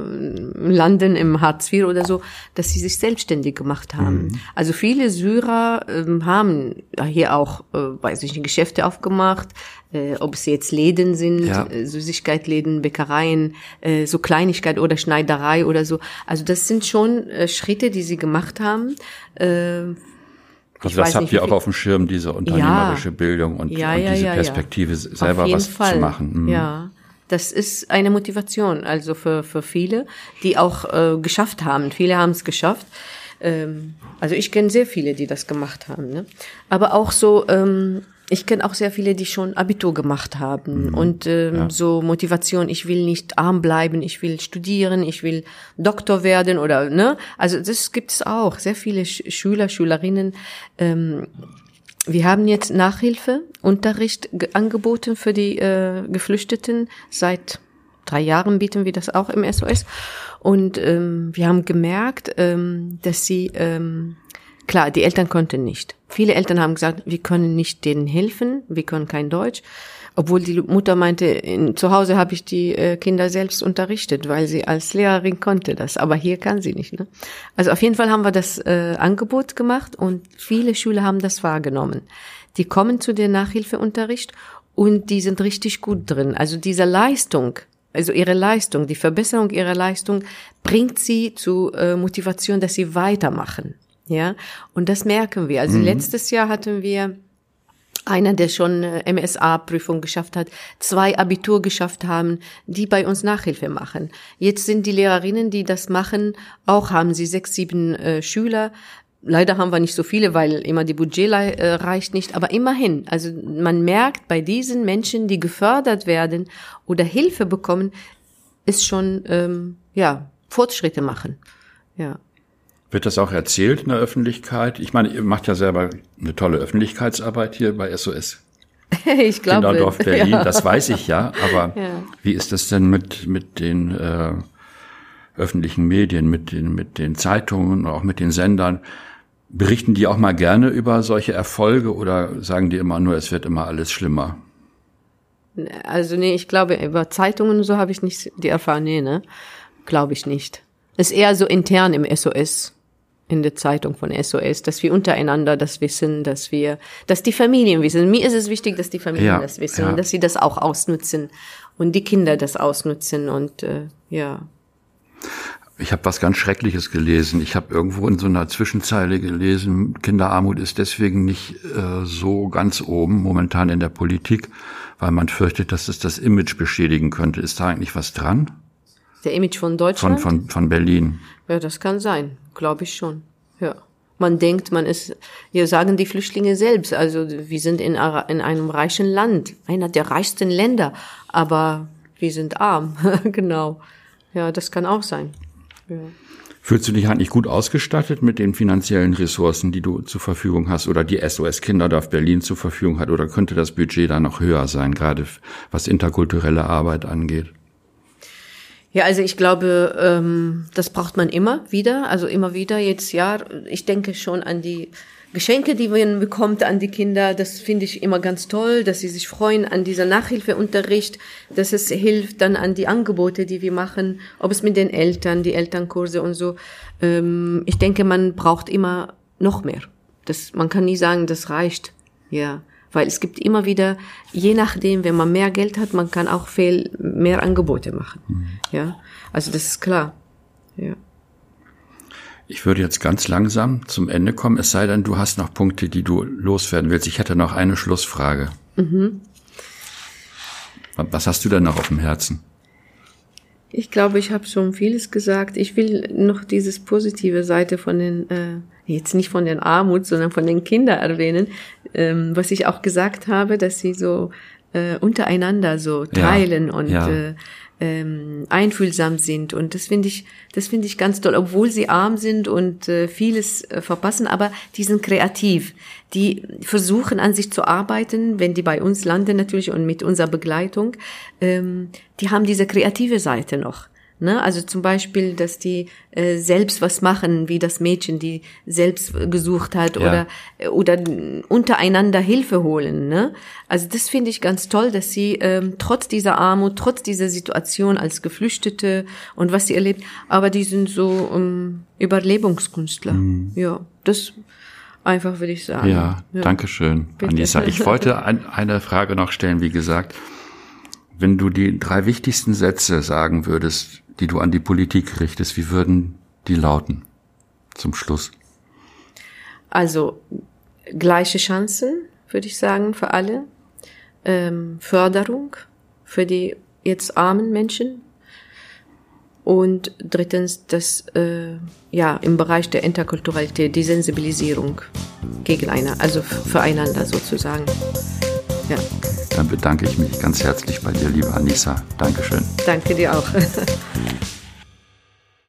Speaker 2: landen im Hartz IV oder so, dass sie sich selbstständig gemacht haben. Mhm. Also viele Syrer äh, haben hier auch, äh, weiß ich nicht, Geschäfte aufgemacht, äh, ob es jetzt Läden sind, ja. Äh, Süßigkeitläden, Bäckereien, äh, so Kleinigkeit oder Schneiderei oder so. Also das sind schon äh, Schritte, die sie gemacht haben. Äh,
Speaker 1: also das habt ihr auch auf dem Schirm, diese unternehmerische ja. Bildung und,
Speaker 2: ja,
Speaker 1: ja,
Speaker 2: und
Speaker 1: diese Perspektive, selber was Fall. zu machen.
Speaker 2: Mhm. Ja, das ist eine Motivation, also für, für viele, die auch äh, geschafft haben. Viele haben es geschafft. Ähm, also ich kenne sehr viele, die das gemacht haben. Ne? Aber auch so ähm, ich kenne auch sehr viele, die schon Abitur gemacht haben mhm. und ähm, ja. so Motivation, ich will nicht arm bleiben, ich will studieren, ich will Doktor werden oder ne, also das gibt es auch sehr viele Sch Schüler, Schülerinnen. Ähm, wir haben jetzt Nachhilfeunterricht angeboten für die äh, Geflüchteten. Seit drei Jahren bieten wir das auch im SOS und ähm, wir haben gemerkt, ähm, dass sie ähm, Klar, die Eltern konnten nicht. Viele Eltern haben gesagt, wir können nicht denen helfen, wir können kein Deutsch. Obwohl die Mutter meinte, in, zu Hause habe ich die äh, Kinder selbst unterrichtet, weil sie als Lehrerin konnte das. Aber hier kann sie nicht. Ne? Also auf jeden Fall haben wir das äh, Angebot gemacht und viele Schüler haben das wahrgenommen. Die kommen zu der Nachhilfeunterricht und die sind richtig gut drin. Also diese Leistung, also ihre Leistung, die Verbesserung ihrer Leistung bringt sie zu äh, Motivation, dass sie weitermachen. Ja, und das merken wir. Also mhm. letztes Jahr hatten wir einer, der schon äh, MSA-Prüfung geschafft hat, zwei Abitur geschafft haben, die bei uns Nachhilfe machen. Jetzt sind die Lehrerinnen, die das machen, auch haben sie sechs, sieben äh, Schüler. Leider haben wir nicht so viele, weil immer die Budget äh, reicht nicht, aber immerhin. Also man merkt bei diesen Menschen, die gefördert werden oder Hilfe bekommen, ist schon ähm, ja Fortschritte machen. Ja.
Speaker 1: Wird das auch erzählt in der Öffentlichkeit? Ich meine, ihr macht ja selber eine tolle Öffentlichkeitsarbeit hier bei SOS.
Speaker 2: ich glaube.
Speaker 1: Kinderdorf Berlin, ja. das weiß ich ja. Aber ja. wie ist das denn mit, mit den äh, öffentlichen Medien, mit den, mit den Zeitungen, auch mit den Sendern? Berichten die auch mal gerne über solche Erfolge oder sagen die immer nur, es wird immer alles schlimmer?
Speaker 2: Also nee, ich glaube, über Zeitungen so habe ich nicht die Erfahrung, nee, ne? Glaube ich nicht. Ist eher so intern im SOS in der Zeitung von SOS, dass wir untereinander das wissen, dass wir, dass die Familien wissen. Mir ist es wichtig, dass die Familien ja, das wissen ja. und dass sie das auch ausnutzen und die Kinder das ausnutzen und äh, ja.
Speaker 1: Ich habe was ganz Schreckliches gelesen. Ich habe irgendwo in so einer Zwischenzeile gelesen, Kinderarmut ist deswegen nicht äh, so ganz oben momentan in der Politik, weil man fürchtet, dass es das Image beschädigen könnte. Ist da eigentlich was dran?
Speaker 2: Der Image von Deutschland?
Speaker 1: Von, von, von Berlin.
Speaker 2: Ja, das kann sein. Glaube ich schon. Ja. Man denkt, man ist, hier sagen die Flüchtlinge selbst, also wir sind in, in einem reichen Land, einer der reichsten Länder, aber wir sind arm. genau. Ja, das kann auch sein. Ja.
Speaker 1: Fühlst du dich eigentlich gut ausgestattet mit den finanziellen Ressourcen, die du zur Verfügung hast oder die SOS Kinderdorf Berlin zur Verfügung hat? Oder könnte das Budget da noch höher sein, gerade was interkulturelle Arbeit angeht?
Speaker 2: Ja, also ich glaube, ähm, das braucht man immer wieder, also immer wieder jetzt ja. Ich denke schon an die Geschenke, die man bekommt an die Kinder. Das finde ich immer ganz toll, dass sie sich freuen an dieser Nachhilfeunterricht, dass es hilft dann an die Angebote, die wir machen, ob es mit den Eltern, die Elternkurse und so. Ähm, ich denke, man braucht immer noch mehr. Das, man kann nie sagen, das reicht. Ja. Weil es gibt immer wieder, je nachdem, wenn man mehr Geld hat, man kann auch viel mehr Angebote machen. Mhm. Ja, also das ist klar. Ja.
Speaker 1: Ich würde jetzt ganz langsam zum Ende kommen, es sei denn, du hast noch Punkte, die du loswerden willst. Ich hätte noch eine Schlussfrage. Mhm. Was hast du denn noch auf dem Herzen?
Speaker 2: Ich glaube, ich habe schon vieles gesagt. Ich will noch dieses positive Seite von den äh, jetzt nicht von den Armut, sondern von den Kindern erwähnen, ähm, was ich auch gesagt habe, dass sie so äh, untereinander so teilen ja, und ja. Äh, ähm, einfühlsam sind. Und das finde ich das finde ich ganz toll obwohl sie arm sind und äh, vieles äh, verpassen aber die sind kreativ. Die versuchen an sich zu arbeiten wenn die bei uns landen natürlich und mit unserer Begleitung. Ähm, die haben diese kreative Seite noch Ne? Also zum Beispiel, dass die äh, selbst was machen, wie das Mädchen, die selbst gesucht hat ja. oder oder untereinander Hilfe holen. Ne? Also das finde ich ganz toll, dass sie ähm, trotz dieser Armut, trotz dieser Situation als Geflüchtete und was sie erlebt, aber die sind so ähm, Überlebungskünstler. Mhm. Ja, das einfach würde ich sagen.
Speaker 1: Ja, ja. danke schön, Bitte. Anissa. Ich wollte ein, eine Frage noch stellen, wie gesagt. Wenn du die drei wichtigsten Sätze sagen würdest, die du an die Politik richtest, wie würden die lauten zum Schluss?
Speaker 2: Also gleiche Chancen, würde ich sagen, für alle. Ähm, Förderung für die jetzt armen Menschen. Und drittens, das, äh, ja, im Bereich der Interkulturalität, die Sensibilisierung gegen einer, also füreinander sozusagen.
Speaker 1: Ja. Dann bedanke ich mich ganz herzlich bei dir, liebe Anissa. Dankeschön.
Speaker 2: Danke dir auch.